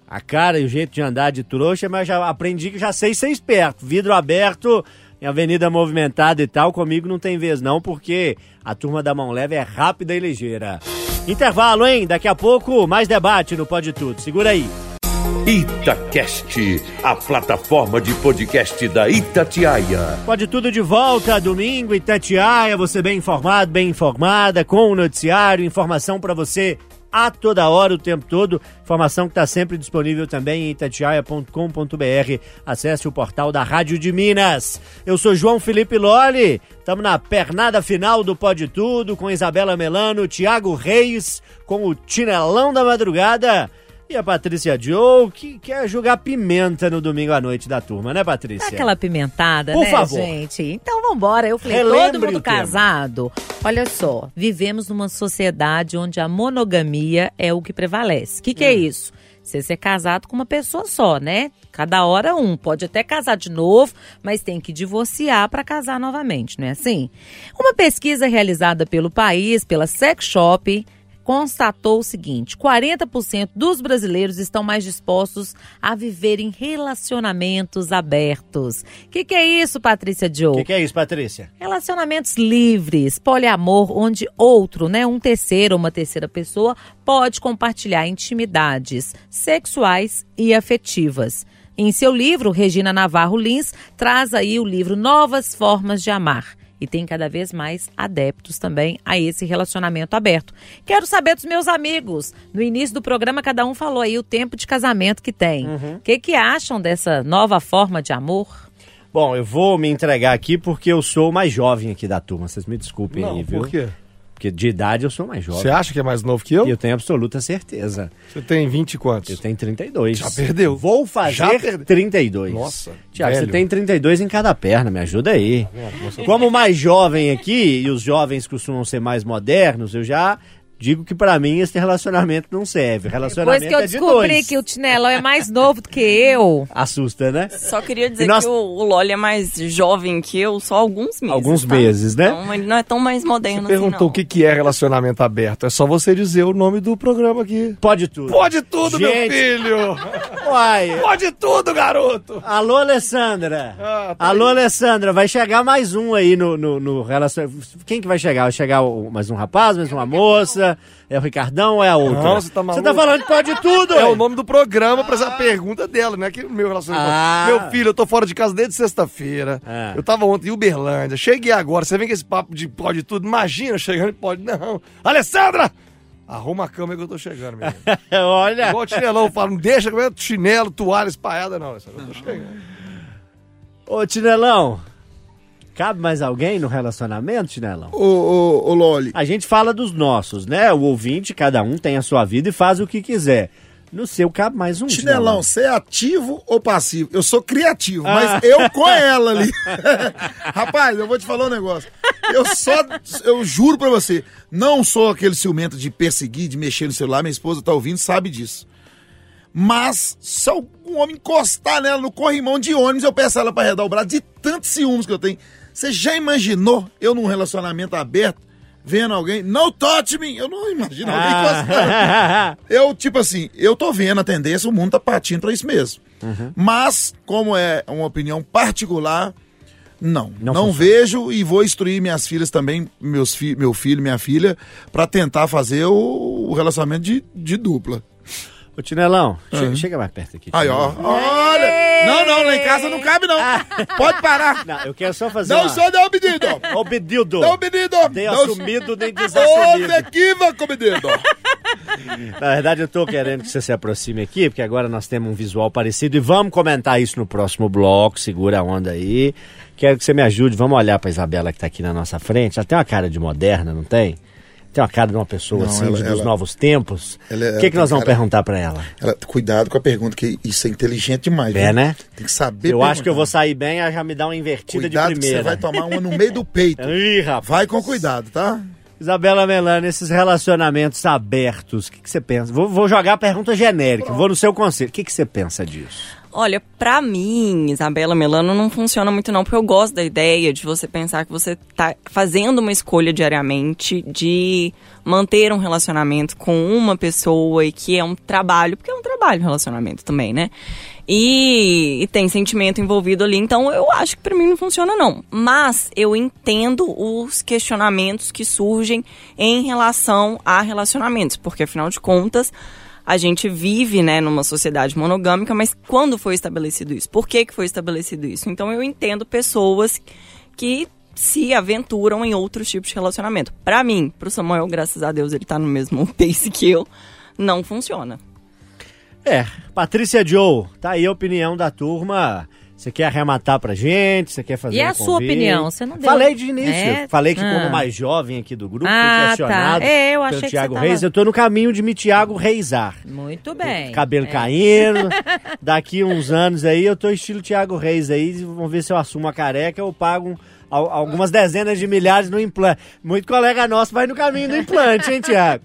a cara e o jeito de andar de trouxa, mas já aprendi que já sei ser esperto. Vidro aberto, em avenida movimentada e tal, comigo não tem vez não, porque a turma da mão leve é rápida e ligeira. Intervalo, hein? Daqui a pouco, mais debate no Pode Tudo. Segura aí. Itacast, a plataforma de podcast da Itatiaia. Pode tudo de volta, domingo, Itatiaia, você bem informado, bem informada, com o noticiário, informação para você a toda hora, o tempo todo, informação que está sempre disponível também em itatiaia.com.br. Acesse o portal da Rádio de Minas. Eu sou João Felipe Loli, estamos na pernada final do Pode Tudo, com Isabela Melano, Tiago Reis, com o Tinelão da Madrugada. E a Patrícia Joe, que quer jogar pimenta no domingo à noite da turma, né, Patrícia? Dá aquela pimentada, Por né, favor. gente? Então vambora. Eu falei, Relembre todo mundo casado. Olha só, vivemos numa sociedade onde a monogamia é o que prevalece. O que, que é Hum. isso? Você ser casado com uma pessoa só, né? Cada hora um. Pode até casar de novo, mas tem que divorciar para casar novamente, não é assim? Uma pesquisa realizada pelo país, pela Sex Shop, constatou o seguinte: 40% dos brasileiros estão mais dispostos a viver em relacionamentos abertos. O que, que é isso, Patrícia O Joe? que, que é isso, Patrícia? Relacionamentos livres, poliamor, onde outro, né, um terceiro ou uma terceira pessoa pode compartilhar intimidades sexuais e afetivas. Em seu livro, Regina Navarro Lins traz aí o livro Novas Formas de Amar. E tem cada vez mais adeptos também a esse relacionamento aberto. Quero saber dos meus amigos. No início do programa, cada um falou aí o tempo de casamento que tem. O que, que acham dessa nova forma de amor? Bom, eu vou me entregar aqui porque eu sou o mais jovem aqui da turma. Vocês me desculpem Não, aí, viu? por quê? Porque de idade eu sou mais jovem. Você acha que é mais novo que eu? E eu tenho absoluta certeza. Você tem 20 e quantos? Eu tenho 32. Já perdeu. Vou Já fazer perdeu. 32. Nossa, Tiago, você tem 32 em cada perna, me ajuda aí. Como mais jovem aqui, e os jovens costumam ser mais modernos, eu já digo que pra mim esse relacionamento não serve. Relacionamento Depois que eu é de descobri dois. que o Tinelão é mais novo do que eu. Assusta, né? Só queria dizer nós- que o, o Loli é mais jovem que eu, só alguns meses. Alguns tá? meses, né? Então ele não é tão mais moderno Você assim, perguntou não. o que, que é relacionamento aberto. É só você dizer o nome do programa aqui. Pode tudo. Pode tudo, meu Gente. filho! [LAUGHS] Uai. Pode tudo, garoto! Alô, Alessandra. Ah, tá Alô, Alessandra. Vai chegar mais um aí no, no, no relacionamento. Quem que vai chegar? Vai chegar mais um rapaz, mais uma moça? É o Ricardão ou é a outra? Não, você tá maluco. Você tá falando que pode tudo, É ué. o nome do programa pra essa pergunta dela, não é que meu relacionamento. Ah. Meu filho, eu tô fora de casa desde sexta-feira. Ah. Eu tava ontem em Uberlândia. Cheguei agora. Você vem com esse papo de pode tudo. Imagina chegando e pode. Não. Alessandra! Arruma a cama que eu tô chegando, menino. [LAUGHS] Olha. Igual o chinelão fala, não deixa chinelo, toalha espalhada, não. Eu tô chegando. Ô, Tinelão. Cabe mais alguém no relacionamento, Tinelão? Ô, ô, ô, Loli, A gente fala dos nossos, né? O ouvinte, cada um tem a sua vida e faz o que quiser. No seu cabe mais um Chinelão, você é ativo ou passivo? Eu sou criativo, Ah. mas eu com ela ali. [LAUGHS] Rapaz, eu vou te falar um negócio. Eu só, eu juro pra você, não sou aquele ciumento de perseguir, de mexer no celular. Minha esposa tá ouvindo, sabe disso. Mas se algum homem encostar nela no corrimão de ônibus, eu peço ela pra arredar o braço de tantos ciúmes que eu tenho. Você já imaginou eu num relacionamento aberto, vendo alguém? Não touch me! Eu não imagino alguém. Ah. Eu, tipo assim, eu tô vendo a tendência, o mundo tá partindo pra isso mesmo. Uhum. Mas, como é uma opinião particular, não. Não Não, vejo e vou instruir minhas filhas também, meus fi meu filho, minha filha, pra tentar fazer o, o relacionamento de, de dupla. Ô, Tinelão, che- chega mais perto aqui. Aí, ó. Olha! Não, não, lá em casa não cabe, não. Pode parar. Não, eu quero só fazer Não uma... sou não, menino. [LAUGHS] Obedido. Não, menino. Nem Não assumido, nem desassumido. equívoco, menino. [LAUGHS] Na verdade, eu tô querendo que você se aproxime aqui, porque agora nós temos um visual parecido e vamos comentar isso no próximo bloco. Segura a onda aí. Quero que você me ajude. Vamos olhar pra Isabela que tá aqui na nossa frente. Ela tem uma cara de moderna, não tem? Tem uma cara de uma pessoa Não, assim, ela- dos ela- novos tempos. ela o que, que tem nós vamos cara- perguntar pra ela? Ela, cuidado com a pergunta, que isso é inteligente demais. É, viu? né? Tem que saber Eu acho que eu vou perguntar. sair bem, ela já me dá uma invertida Cuidado de que primeira. você vai tomar uma no meio do peito. [LAUGHS] Ih, rapaz. Vai com cuidado, tá? Isabela Melano, esses relacionamentos abertos, o que, que você pensa? Vou, vou jogar a pergunta genérica, vou no seu conselho. O que, que você pensa disso? Olha, pra mim, Isabela Melano não funciona muito não, porque eu gosto da ideia de você pensar que você tá fazendo uma escolha diariamente de manter um relacionamento com uma pessoa e que é um trabalho, porque é um trabalho relacionamento também, né? E, e tem sentimento envolvido ali, então eu acho que pra mim não funciona não. Mas eu entendo os questionamentos que surgem em relação a relacionamentos, porque afinal de contas, a gente vive, né, numa sociedade monogâmica, mas quando foi estabelecido isso? Por que, que foi estabelecido isso? Então eu entendo pessoas que se aventuram em outros tipos de relacionamento. Pra mim, pro Samuel, graças a Deus, ele tá no mesmo [LAUGHS] pace que eu, não funciona. É, Patrícia Joe, tá aí a opinião da turma. Você quer arrematar pra gente? Você quer fazer E um a sua convite? opinião? Você não deu. Falei de início. É? Falei que Ah. como mais jovem aqui do grupo, Ah, fui tá. questionado É, eu achei pelo que Thiago você tava- Reis. Eu tô no caminho de me Thiago Reisar. Muito bem. Cabelo É. caindo. [LAUGHS] Daqui uns anos aí eu tô estilo Thiago Reis aí. Vamos ver se eu assumo a careca ou pago um algumas dezenas de milhares no implante. Muito colega nosso vai no caminho do implante, hein, Tiago?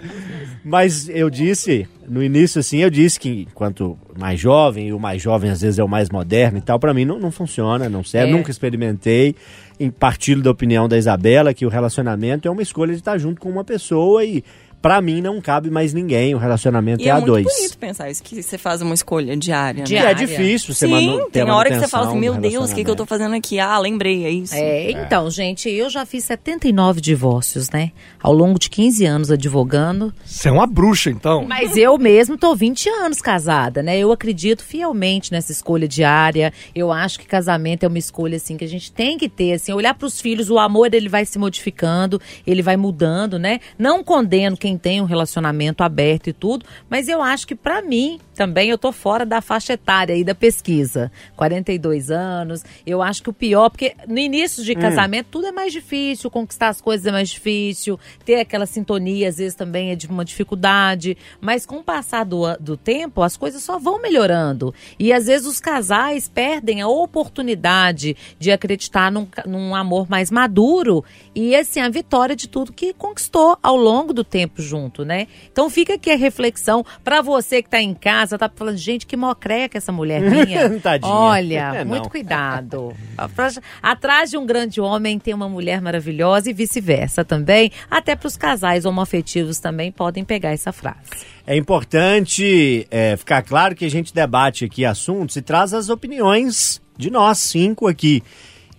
Mas eu disse, no início, assim, eu disse que enquanto mais jovem, e o mais jovem às vezes é o mais moderno e tal, pra mim não, não funciona, não serve, É. nunca experimentei. Em partilho da opinião da Isabela, que o relacionamento é uma escolha de estar junto com uma pessoa e pra mim não cabe mais ninguém, o relacionamento E é, é a muito dois. bonito pensar isso, que você faz uma escolha diária. né? E é difícil você Sim, tem hora que você fala assim, meu Deus, o que, que eu tô fazendo aqui? Ah, lembrei, é isso. É, então, gente, eu já fiz 79 divórcios, né? Ao longo de 15 anos advogando. Você é uma bruxa, então. Mas eu mesmo tô 20 anos casada, né? Eu acredito fielmente nessa escolha diária. Eu acho que casamento é uma escolha assim que a gente tem que ter, assim, olhar para os filhos, o amor ele vai se modificando, ele vai mudando, né? Não condeno quem tem um relacionamento aberto e tudo, mas eu acho que pra mim também eu tô fora da faixa etária aí da pesquisa. 42 anos. Eu acho que o pior, porque no início de Hum. casamento tudo é mais difícil, conquistar as coisas é mais difícil, ter aquela sintonia às vezes também é de uma dificuldade, mas com o passar do, do tempo as coisas só vão melhorando. E às vezes os casais perdem a oportunidade de acreditar num, num amor mais maduro e assim a vitória de tudo que conquistou ao longo do tempo junto, né? Então fica aqui a reflexão pra você que tá em casa, tá falando, gente, que mocreca essa mulher [LAUGHS] minha. Tadinha. Olha, É, muito não. cuidado. [LAUGHS] Atrás- Atrás de um grande homem tem uma mulher maravilhosa e vice-versa também. Até para os casais homoafetivos também podem pegar essa frase. É importante é, ficar claro que a gente debate aqui assuntos e traz as opiniões de nós cinco aqui.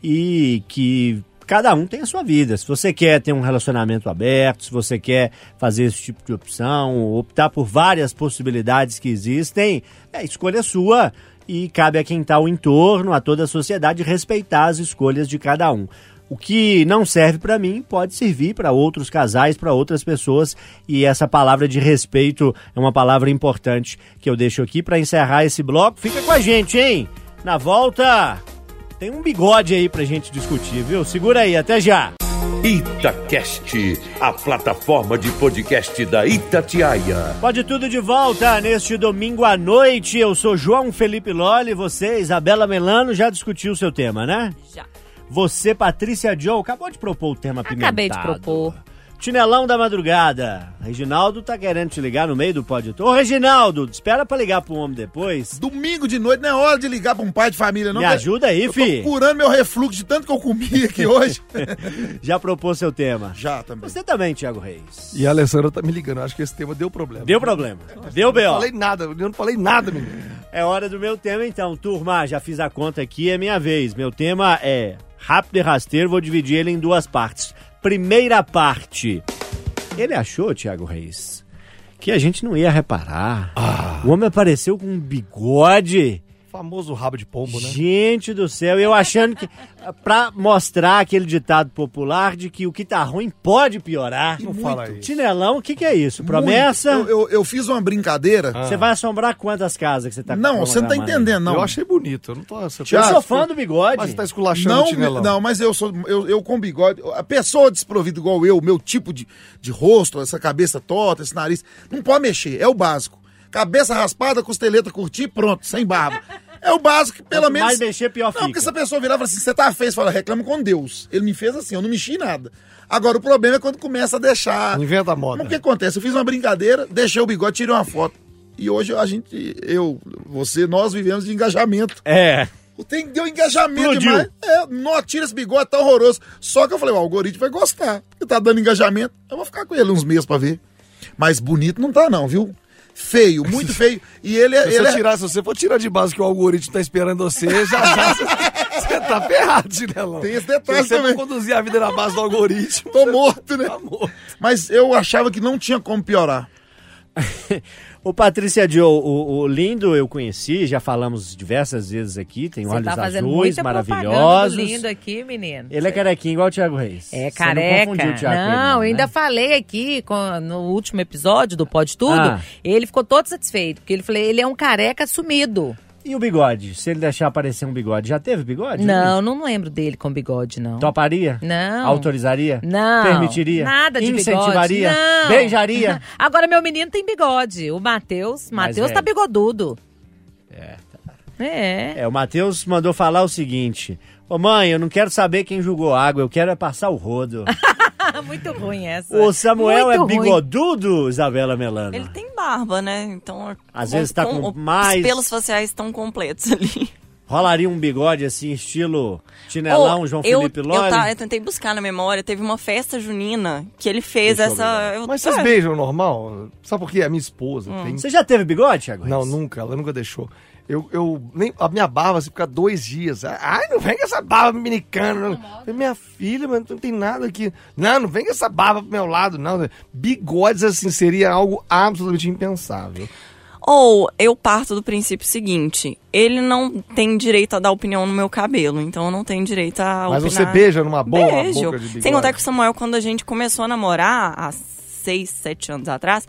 E que cada um tem a sua vida. Se você quer ter um relacionamento aberto, se você quer fazer esse tipo de opção, optar por várias possibilidades que existem, é escolha sua e cabe a quem está ao entorno, a toda a sociedade, respeitar as escolhas de cada um. O que não serve para mim pode servir para outros casais, para outras pessoas, e essa palavra de respeito é uma palavra importante que eu deixo aqui para encerrar esse bloco. Fica com a gente, hein? Na volta, tem um bigode aí pra gente discutir, viu? Segura aí, até já. Itacast, a plataforma de podcast da Itatiaia. Pode tudo de volta neste domingo à noite. Eu sou João Felipe Lolli, você, Isabela Melano, já discutiu o seu tema, né? Já. Você, Patrícia Joe, acabou de propor o tema apimentado. Acabei de propor. Chinelão da madrugada. Reginaldo tá querendo te ligar no meio do pode Ô, Reginaldo, espera pra ligar pro homem depois. Domingo de noite não é hora de ligar pra um pai de família, não. Me ajuda aí, eu fi. Tô curando meu refluxo de tanto que eu comi aqui [LAUGHS] hoje. Já propôs seu tema? Já também. Você também, Thiago Reis. E a Alessandra tá me ligando. Acho que esse tema deu problema. Deu problema. Deu Eu B.O. não falei nada, eu não falei nada, menino. É hora do meu tema então, turma. Já fiz a conta aqui, é minha vez. Meu tema é rápido e rasteiro, vou dividir ele em duas partes. Primeira parte. Ele achou, Thiago Reis, que a gente não ia reparar. O homem apareceu com um bigode. Famoso rabo de pombo, né? Gente do céu, eu achando que. Pra mostrar aquele ditado popular de que o que tá ruim pode piorar. Não fala isso. Chinelão, o que, que é isso? Promessa? Eu, eu, eu fiz uma brincadeira. Você vai assombrar quantas casas que você tá Não, você não tá entendendo, não. Eu achei bonito. Eu não tô. Você Eu sou fã do bigode. Mas você tá esculachando Não, o chinelão. não, mas eu sou eu, eu com bigode. A pessoa desprovida igual eu, meu tipo de, de rosto, essa cabeça torta, esse nariz, não pode mexer, é o básico. Cabeça raspada, costeleta curtir, pronto, sem barba. É o básico, que pelo Quanto menos. mais mexer, pior Não, fica. porque essa pessoa virar e falar assim: você tá feio, você fala, reclama com Deus. Ele me fez assim, eu não mexi em nada. Agora, o problema é quando começa a deixar. Não inventa a moda. O que acontece? Eu fiz uma brincadeira, deixei o bigode, tirei uma foto. E hoje a gente, eu, você, nós vivemos de engajamento. É. Tem, deu engajamento Explodiu. demais. É, não, tira esse bigode, tá horroroso. Só que eu falei, o algoritmo vai gostar. Porque tá dando engajamento. Eu vou ficar com ele uns meses pra ver. Mas bonito não tá, não, viu? Feio, muito [LAUGHS] feio. E ele, é- Se ele é. tirar, se você for tirar de base que o algoritmo tá esperando você, já já [LAUGHS] você, tá ferrado, chinelão. Tem esse detalhe Se você também. conduzir a vida na base do algoritmo, Tô morto, né? tá morto. Mas eu achava que não tinha como piorar. [LAUGHS] O Patrícia Joe, o, o lindo eu conheci, já falamos diversas vezes aqui, tem Você olhos tá fazendo azuis maravilhosos. lindo aqui, menino. Ele é carequinho igual o Thiago Reis. É Você careca. Não, confundiu o Thiago com ele, não, eu né? ainda falei aqui com- no último episódio do Pode Tudo. Ah. Ele ficou todo satisfeito, porque ele falou, ele é um careca sumido. E o bigode? Se ele deixar aparecer um bigode, já teve bigode? Não, não lembro dele com bigode, não. Toparia? Não. Autorizaria? Não. Permitiria? Nada de Incentivaria? [LAUGHS] bigode. Não. É. É, o Matheus mandou falar o seguinte: Ô mãe, eu não quero saber quem jogou água, eu quero é passar o rodo. [LAUGHS] [LAUGHS] Muito ruim essa. o Samuel é Muito ruim. bigodudo, Isabela Melano. Ele tem barba, né? Então. Às vezes tá com o- mais- Os pelos faciais estão completos ali. Rolaria um bigode assim, estilo chinelão, Oh, João eu, Felipe eu, Loli? tá- eu tentei buscar na memória, teve uma festa junina que ele fez Deixa eu essa. eu- Mas vocês é. beijam normal? Sabe por quê? A minha esposa tem... Você já teve bigode, Thiago? Não, nunca. Ela nunca deixou. Eu, eu nem, a minha barba se fica dois dias. Ai, não vem com essa barba dominicana. não. Falei, Minha filha, mas não tem nada aqui. Não, não vem com essa barba pro meu lado, não. Bigodes, assim, seria algo absolutamente impensável. Ou eu parto do princípio seguinte: ele não tem direito a dar opinião no meu cabelo, então eu não tenho direito a Mas opinar. você beija numa boa Beijo. boca de bigode? Sem contar que o Samuel, quando a gente começou a namorar, há seis, sete anos atrás,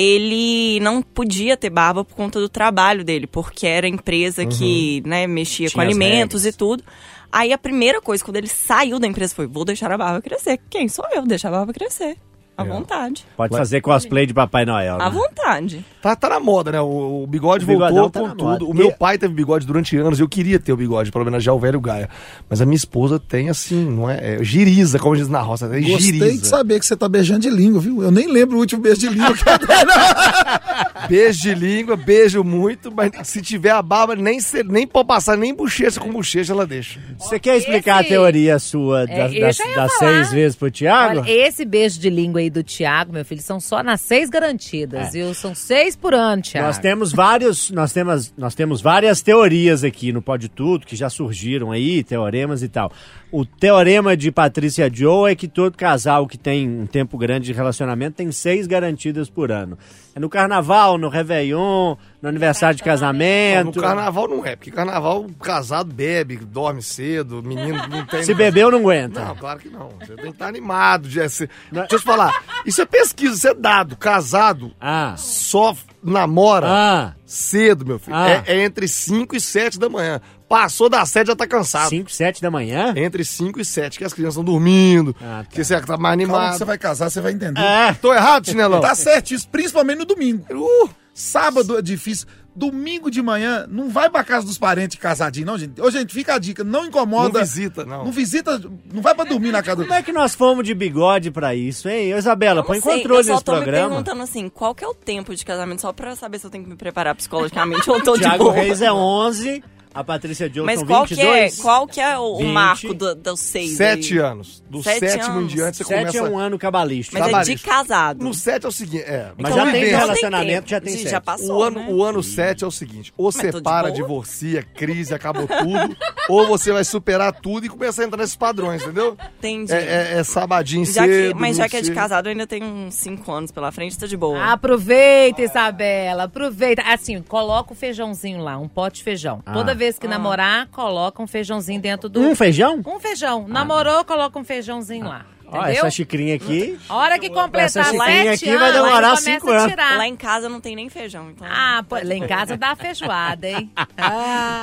ele não podia ter barba por conta do trabalho dele, porque era empresa que né, mexia com Tinha as alimentos e tudo. Aí a primeira coisa, quando ele saiu da empresa, foi: vou deixar a barba crescer. Quem sou eu? Deixar a barba crescer. À vontade. Pode fazer cosplay de Papai Noel. À né? vontade. Tá, tá na moda, né? O, o bigode O bigodão voltou tá com tudo. O meu E- pai teve bigode durante anos. Eu queria ter o bigode pra homenagear o velho Gaia. Mas a minha esposa tem, assim, não é? é giriza, como diz na roça. É Gostei giriza. de saber que você tá beijando de língua, viu? Eu nem lembro o último beijo de língua que eu dei. [LAUGHS] Beijo de língua, beijo muito, mas se tiver a barba, nem, se- nem pode passar nem bochecha com bochecha, ela deixa. Você quer explicar Esse- a teoria sua É, das, eu das- já ia das falar. seis vezes pro Thiago? Olha, esse beijo de língua aí do Thiago, meu filho, são só nas seis garantidas, viu? São seis por ano, Thiago. É. Nós temos vários, nós temos, nós temos várias teorias aqui no Pode Tudo que já surgiram aí, teoremas e tal. O teorema de Patrícia Joe é que todo casal que tem um tempo grande de relacionamento tem seis garantidas por ano. É no carnaval, no Réveillon, no aniversário de Não, casamento. no carnaval não é, porque carnaval casado bebe, dorme cedo, menino não tem. [LAUGHS] Se bebeu, não aguenta. Não, claro que não. Você tem que estar animado. De, se- Não é- Deixa eu te falar. Isso é pesquisa, isso é dado. Casado Ah. só namora Ah, cedo, meu filho. Ah. É, é entre 5 e 7 da manhã. Passou das 7 já tá cansado. 5, 7 da manhã? Entre 5 e 7, que as crianças estão dormindo, Ah, tá. que você tá mais Calma que animado. você vai casar, você vai entender. É. Tô errado, chinelão? Tá certo isso, principalmente no domingo. Uh, Sábado é difícil. Domingo de manhã, não vai pra casa dos parentes casadinho, não, gente. Ô, gente, fica a dica, não não incomoda. visita, não. Não visita, não vai pra dormir na casa do... Como é que nós fomos de bigode pra isso, hein? Ô, Isabela, põe Não sei, controle eu só nesse tô me programa. perguntando assim, qual que é o tempo de casamento, só pra saber se eu tenho que me preparar psicologicamente ou tô de Thiago boa. Reis é 11, a Patrícia Joe Mas qual que, é, 22. qual que é o, o 20, marco do- dos seis Sete aí? anos. Do Sete sétimo em anos. diante você Sete começa... é um ano cabalístico. Mas é de casado. No 7 é o seguinte, é. Mas Então já tem relacionamento, já tem Sim, sete. já passou, O ano, né? o ano 7 é o seguinte: ou Mas você tô de para, boa. divorcia, crise, acabou tudo, [LAUGHS] ou você vai superar tudo e começar a entrar nesses padrões, entendeu? Entendi. É, é, é sabadinho Já que- cedo. mas já que é de casado, eu ainda tenho uns cinco anos pela frente, tá de Ah, boa. Aproveita, Isabela, aproveita. Assim, coloca o feijãozinho lá, um pote de feijão. Ah. Toda vez que namorar, coloca um feijãozinho dentro do... Um feijão? Um feijão. Namorou, coloca um feijãozinho lá. Ó, Entendeu? essa xicrinha aqui. A hora que completar Essa sete xicrinha aqui anos, vai demorar cinco começa a anos. tirar. Lá em casa não tem nem feijão, então... Ah, pô, lá em casa dá feijoada, hein? [LAUGHS] Ah.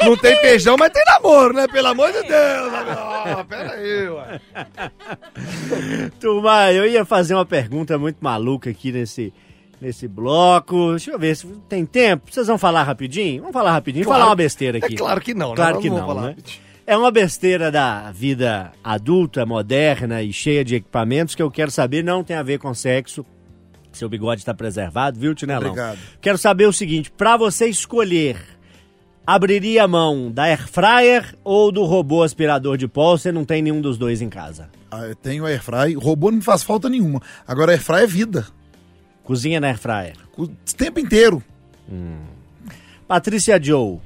Não tem feijão, mas tem namoro, né? Pelo amor de Deus. Ah, pera aí, ué. [LAUGHS] Turma, eu ia fazer uma pergunta muito maluca aqui nesse, nesse bloco. Deixa eu ver se tem tempo. Vocês vão falar rapidinho? Vamos falar rapidinho. Claro. falar uma besteira aqui. É claro que não, né? Claro que não né? rapidinho. É uma besteira da vida adulta, moderna e cheia de equipamentos que eu quero saber, não tem a ver com sexo. Seu bigode está preservado, viu, Tinelão? Obrigado. Quero saber o seguinte, pra você escolher, abriria a mão da air fryer ou do robô aspirador de pó? Você não tem nenhum dos dois em casa. Ah, eu tenho airfry, robô não me faz falta nenhuma. Agora airfry é vida. Cozinha na air fryer. O tempo inteiro. Patrícia Joe.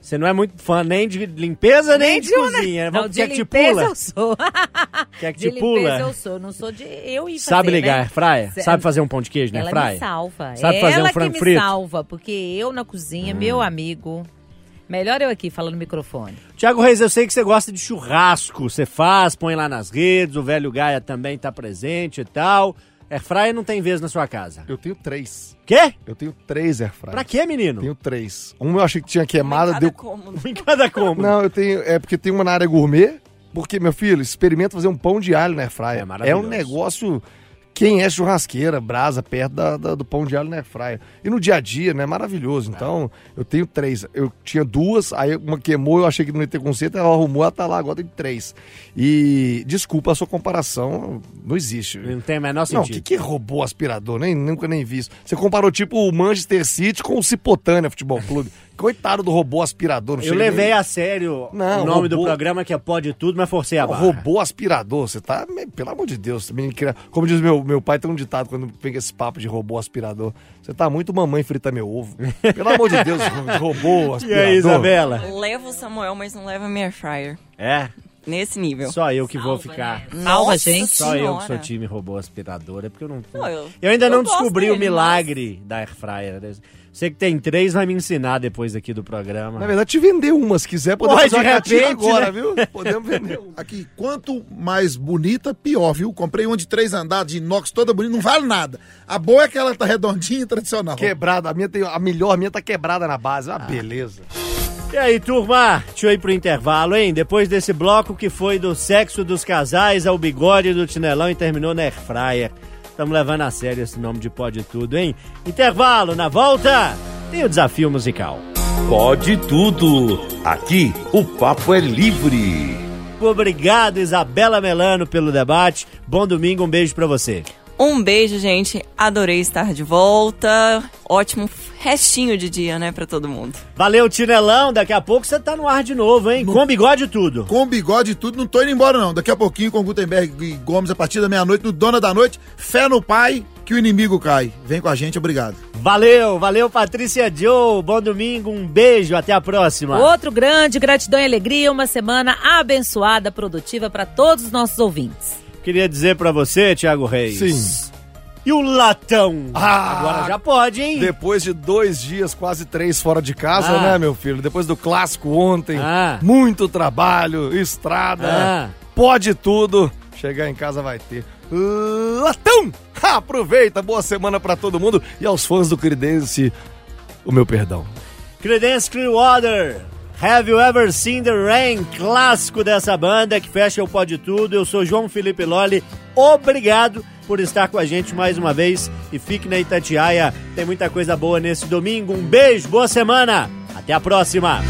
Você não é muito fã nem de limpeza nem, de, uma, né? cozinha. Não, Vamos de quer que te pula? eu sou. [LAUGHS] Quer que De te limpeza pula? eu sou. Não sou de eu ir Sabe fazer, ligar né? air fryer? Cê- Sabe fazer um pão de queijo na air Ela me salva. Sabe fazer Ela um frango que me frito? Hum. salva, porque eu na cozinha, meu amigo. Melhor eu aqui falando no microfone. Tiago Reis, eu sei que você gosta de churrasco. Você faz, põe lá nas redes, o velho Gaia também tá presente e tal. Air fryer não tem vez na sua casa. Eu tenho três. Quê? Eu tenho três airfryers. Pra quê, menino? Tenho três. Um eu achei que tinha queimada, Cada deu cômodo. Em cada como. Não, eu tenho. É porque tem uma na área gourmet. Porque, meu filho, experimenta fazer um pão de alho na airfryer. É É, um negócio quem é churrasqueira, brasa, perto da, da- do pão de alho na airfryer. E no dia a dia, né? Maravilhoso. Então, eu tenho três. Eu tinha duas, aí uma queimou, eu achei que não ia ter conserto, ela arrumou, ela tá lá, agora tem três. E desculpa a sua comparação, não existe. Não tem o menor Não, o sentido. que, que robô aspirador? Nem, nunca nem vi isso. Você comparou tipo o Manchester City com o Cipotânia Futebol Clube. Coitado do robô aspirador. Não Eu levei nem- a sério Não, o nome do robô- programa que é Pode Tudo, mas forcei a barra. Robô aspirador, você tá. Pelo amor de Deus, como diz meu, meu pai, tem um ditado quando pega esse papo de robô aspirador. Você tá muito mamãe frita meu ovo. Pelo amor de Deus, [LAUGHS] robô E aspirador. aí, Isabela? Leva o Samuel, mas não leva a minha air fryer. É, Nesse nível. só eu que vou ficar. Salva, Nossa gente. Só eu que sou time robô aspirador, é porque eu não. Não, eu- eu ainda eu não descobri o dele, milagre da Air Fryer. Você que tem três vai me ensinar depois aqui do programa. Na verdade, te vender uma, se quiser, podemos Pode, fazer uma repente, agora, né? viu? Podemos vender uma. Aqui, quanto mais bonita, pior, viu? Comprei uma de três andares, de inox, toda bonita, não vale nada. A boa é que ela tá redondinha e tradicional. Quebrada, a minha tem. A melhor, a minha tá quebrada na base. Ah, beleza. E aí, turma? Deixa eu ir pro intervalo, hein? Depois desse bloco que foi do sexo dos casais ao bigode do chinelão e terminou na Air Fryer. Estamos levando a sério esse nome de Pode Tudo, hein? Intervalo, na volta, tem o desafio musical. Pode tudo. Aqui o papo é livre. Obrigado, Isabela Melano, pelo debate. Bom domingo, um beijo pra você. Um beijo, gente. Adorei estar de volta. Ótimo restinho de dia, né, pra todo mundo. Valeu, Tinelão. Daqui a pouco você tá no ar de novo, hein? Com bigode e tudo. Com bigode e tudo, não tô indo embora não. Daqui a pouquinho com Gutenberg e Gomes a partir da meia-noite no Dona da Noite. Fé no Pai que o inimigo cai. Vem com a gente, obrigado. Valeu, valeu, Patrícia Joe. Bom domingo, um beijo, até a próxima. Outro grande, gratidão e alegria, uma semana abençoada, produtiva para todos os nossos ouvintes. Queria dizer pra você, Thiago Reis. Sim. E o latão? Ah, Agora já pode, hein? Depois de dois dias, quase três fora de casa, Ah. né, meu filho? Depois do clássico ontem, Ah. muito trabalho, estrada, Ah. pode tudo. Chegar em casa vai ter. Latão! Aproveita, boa semana pra todo mundo e aos fãs do Credense, o meu perdão. Creedence Clearwater. Have you ever seen the rain? Clássico dessa banda que fecha o Pode Tudo. Eu sou João Felipe Lolli. Obrigado por estar com a gente mais uma vez e fique na Itatiaia. Tem muita coisa boa nesse domingo. Um beijo, boa semana. Até a próxima.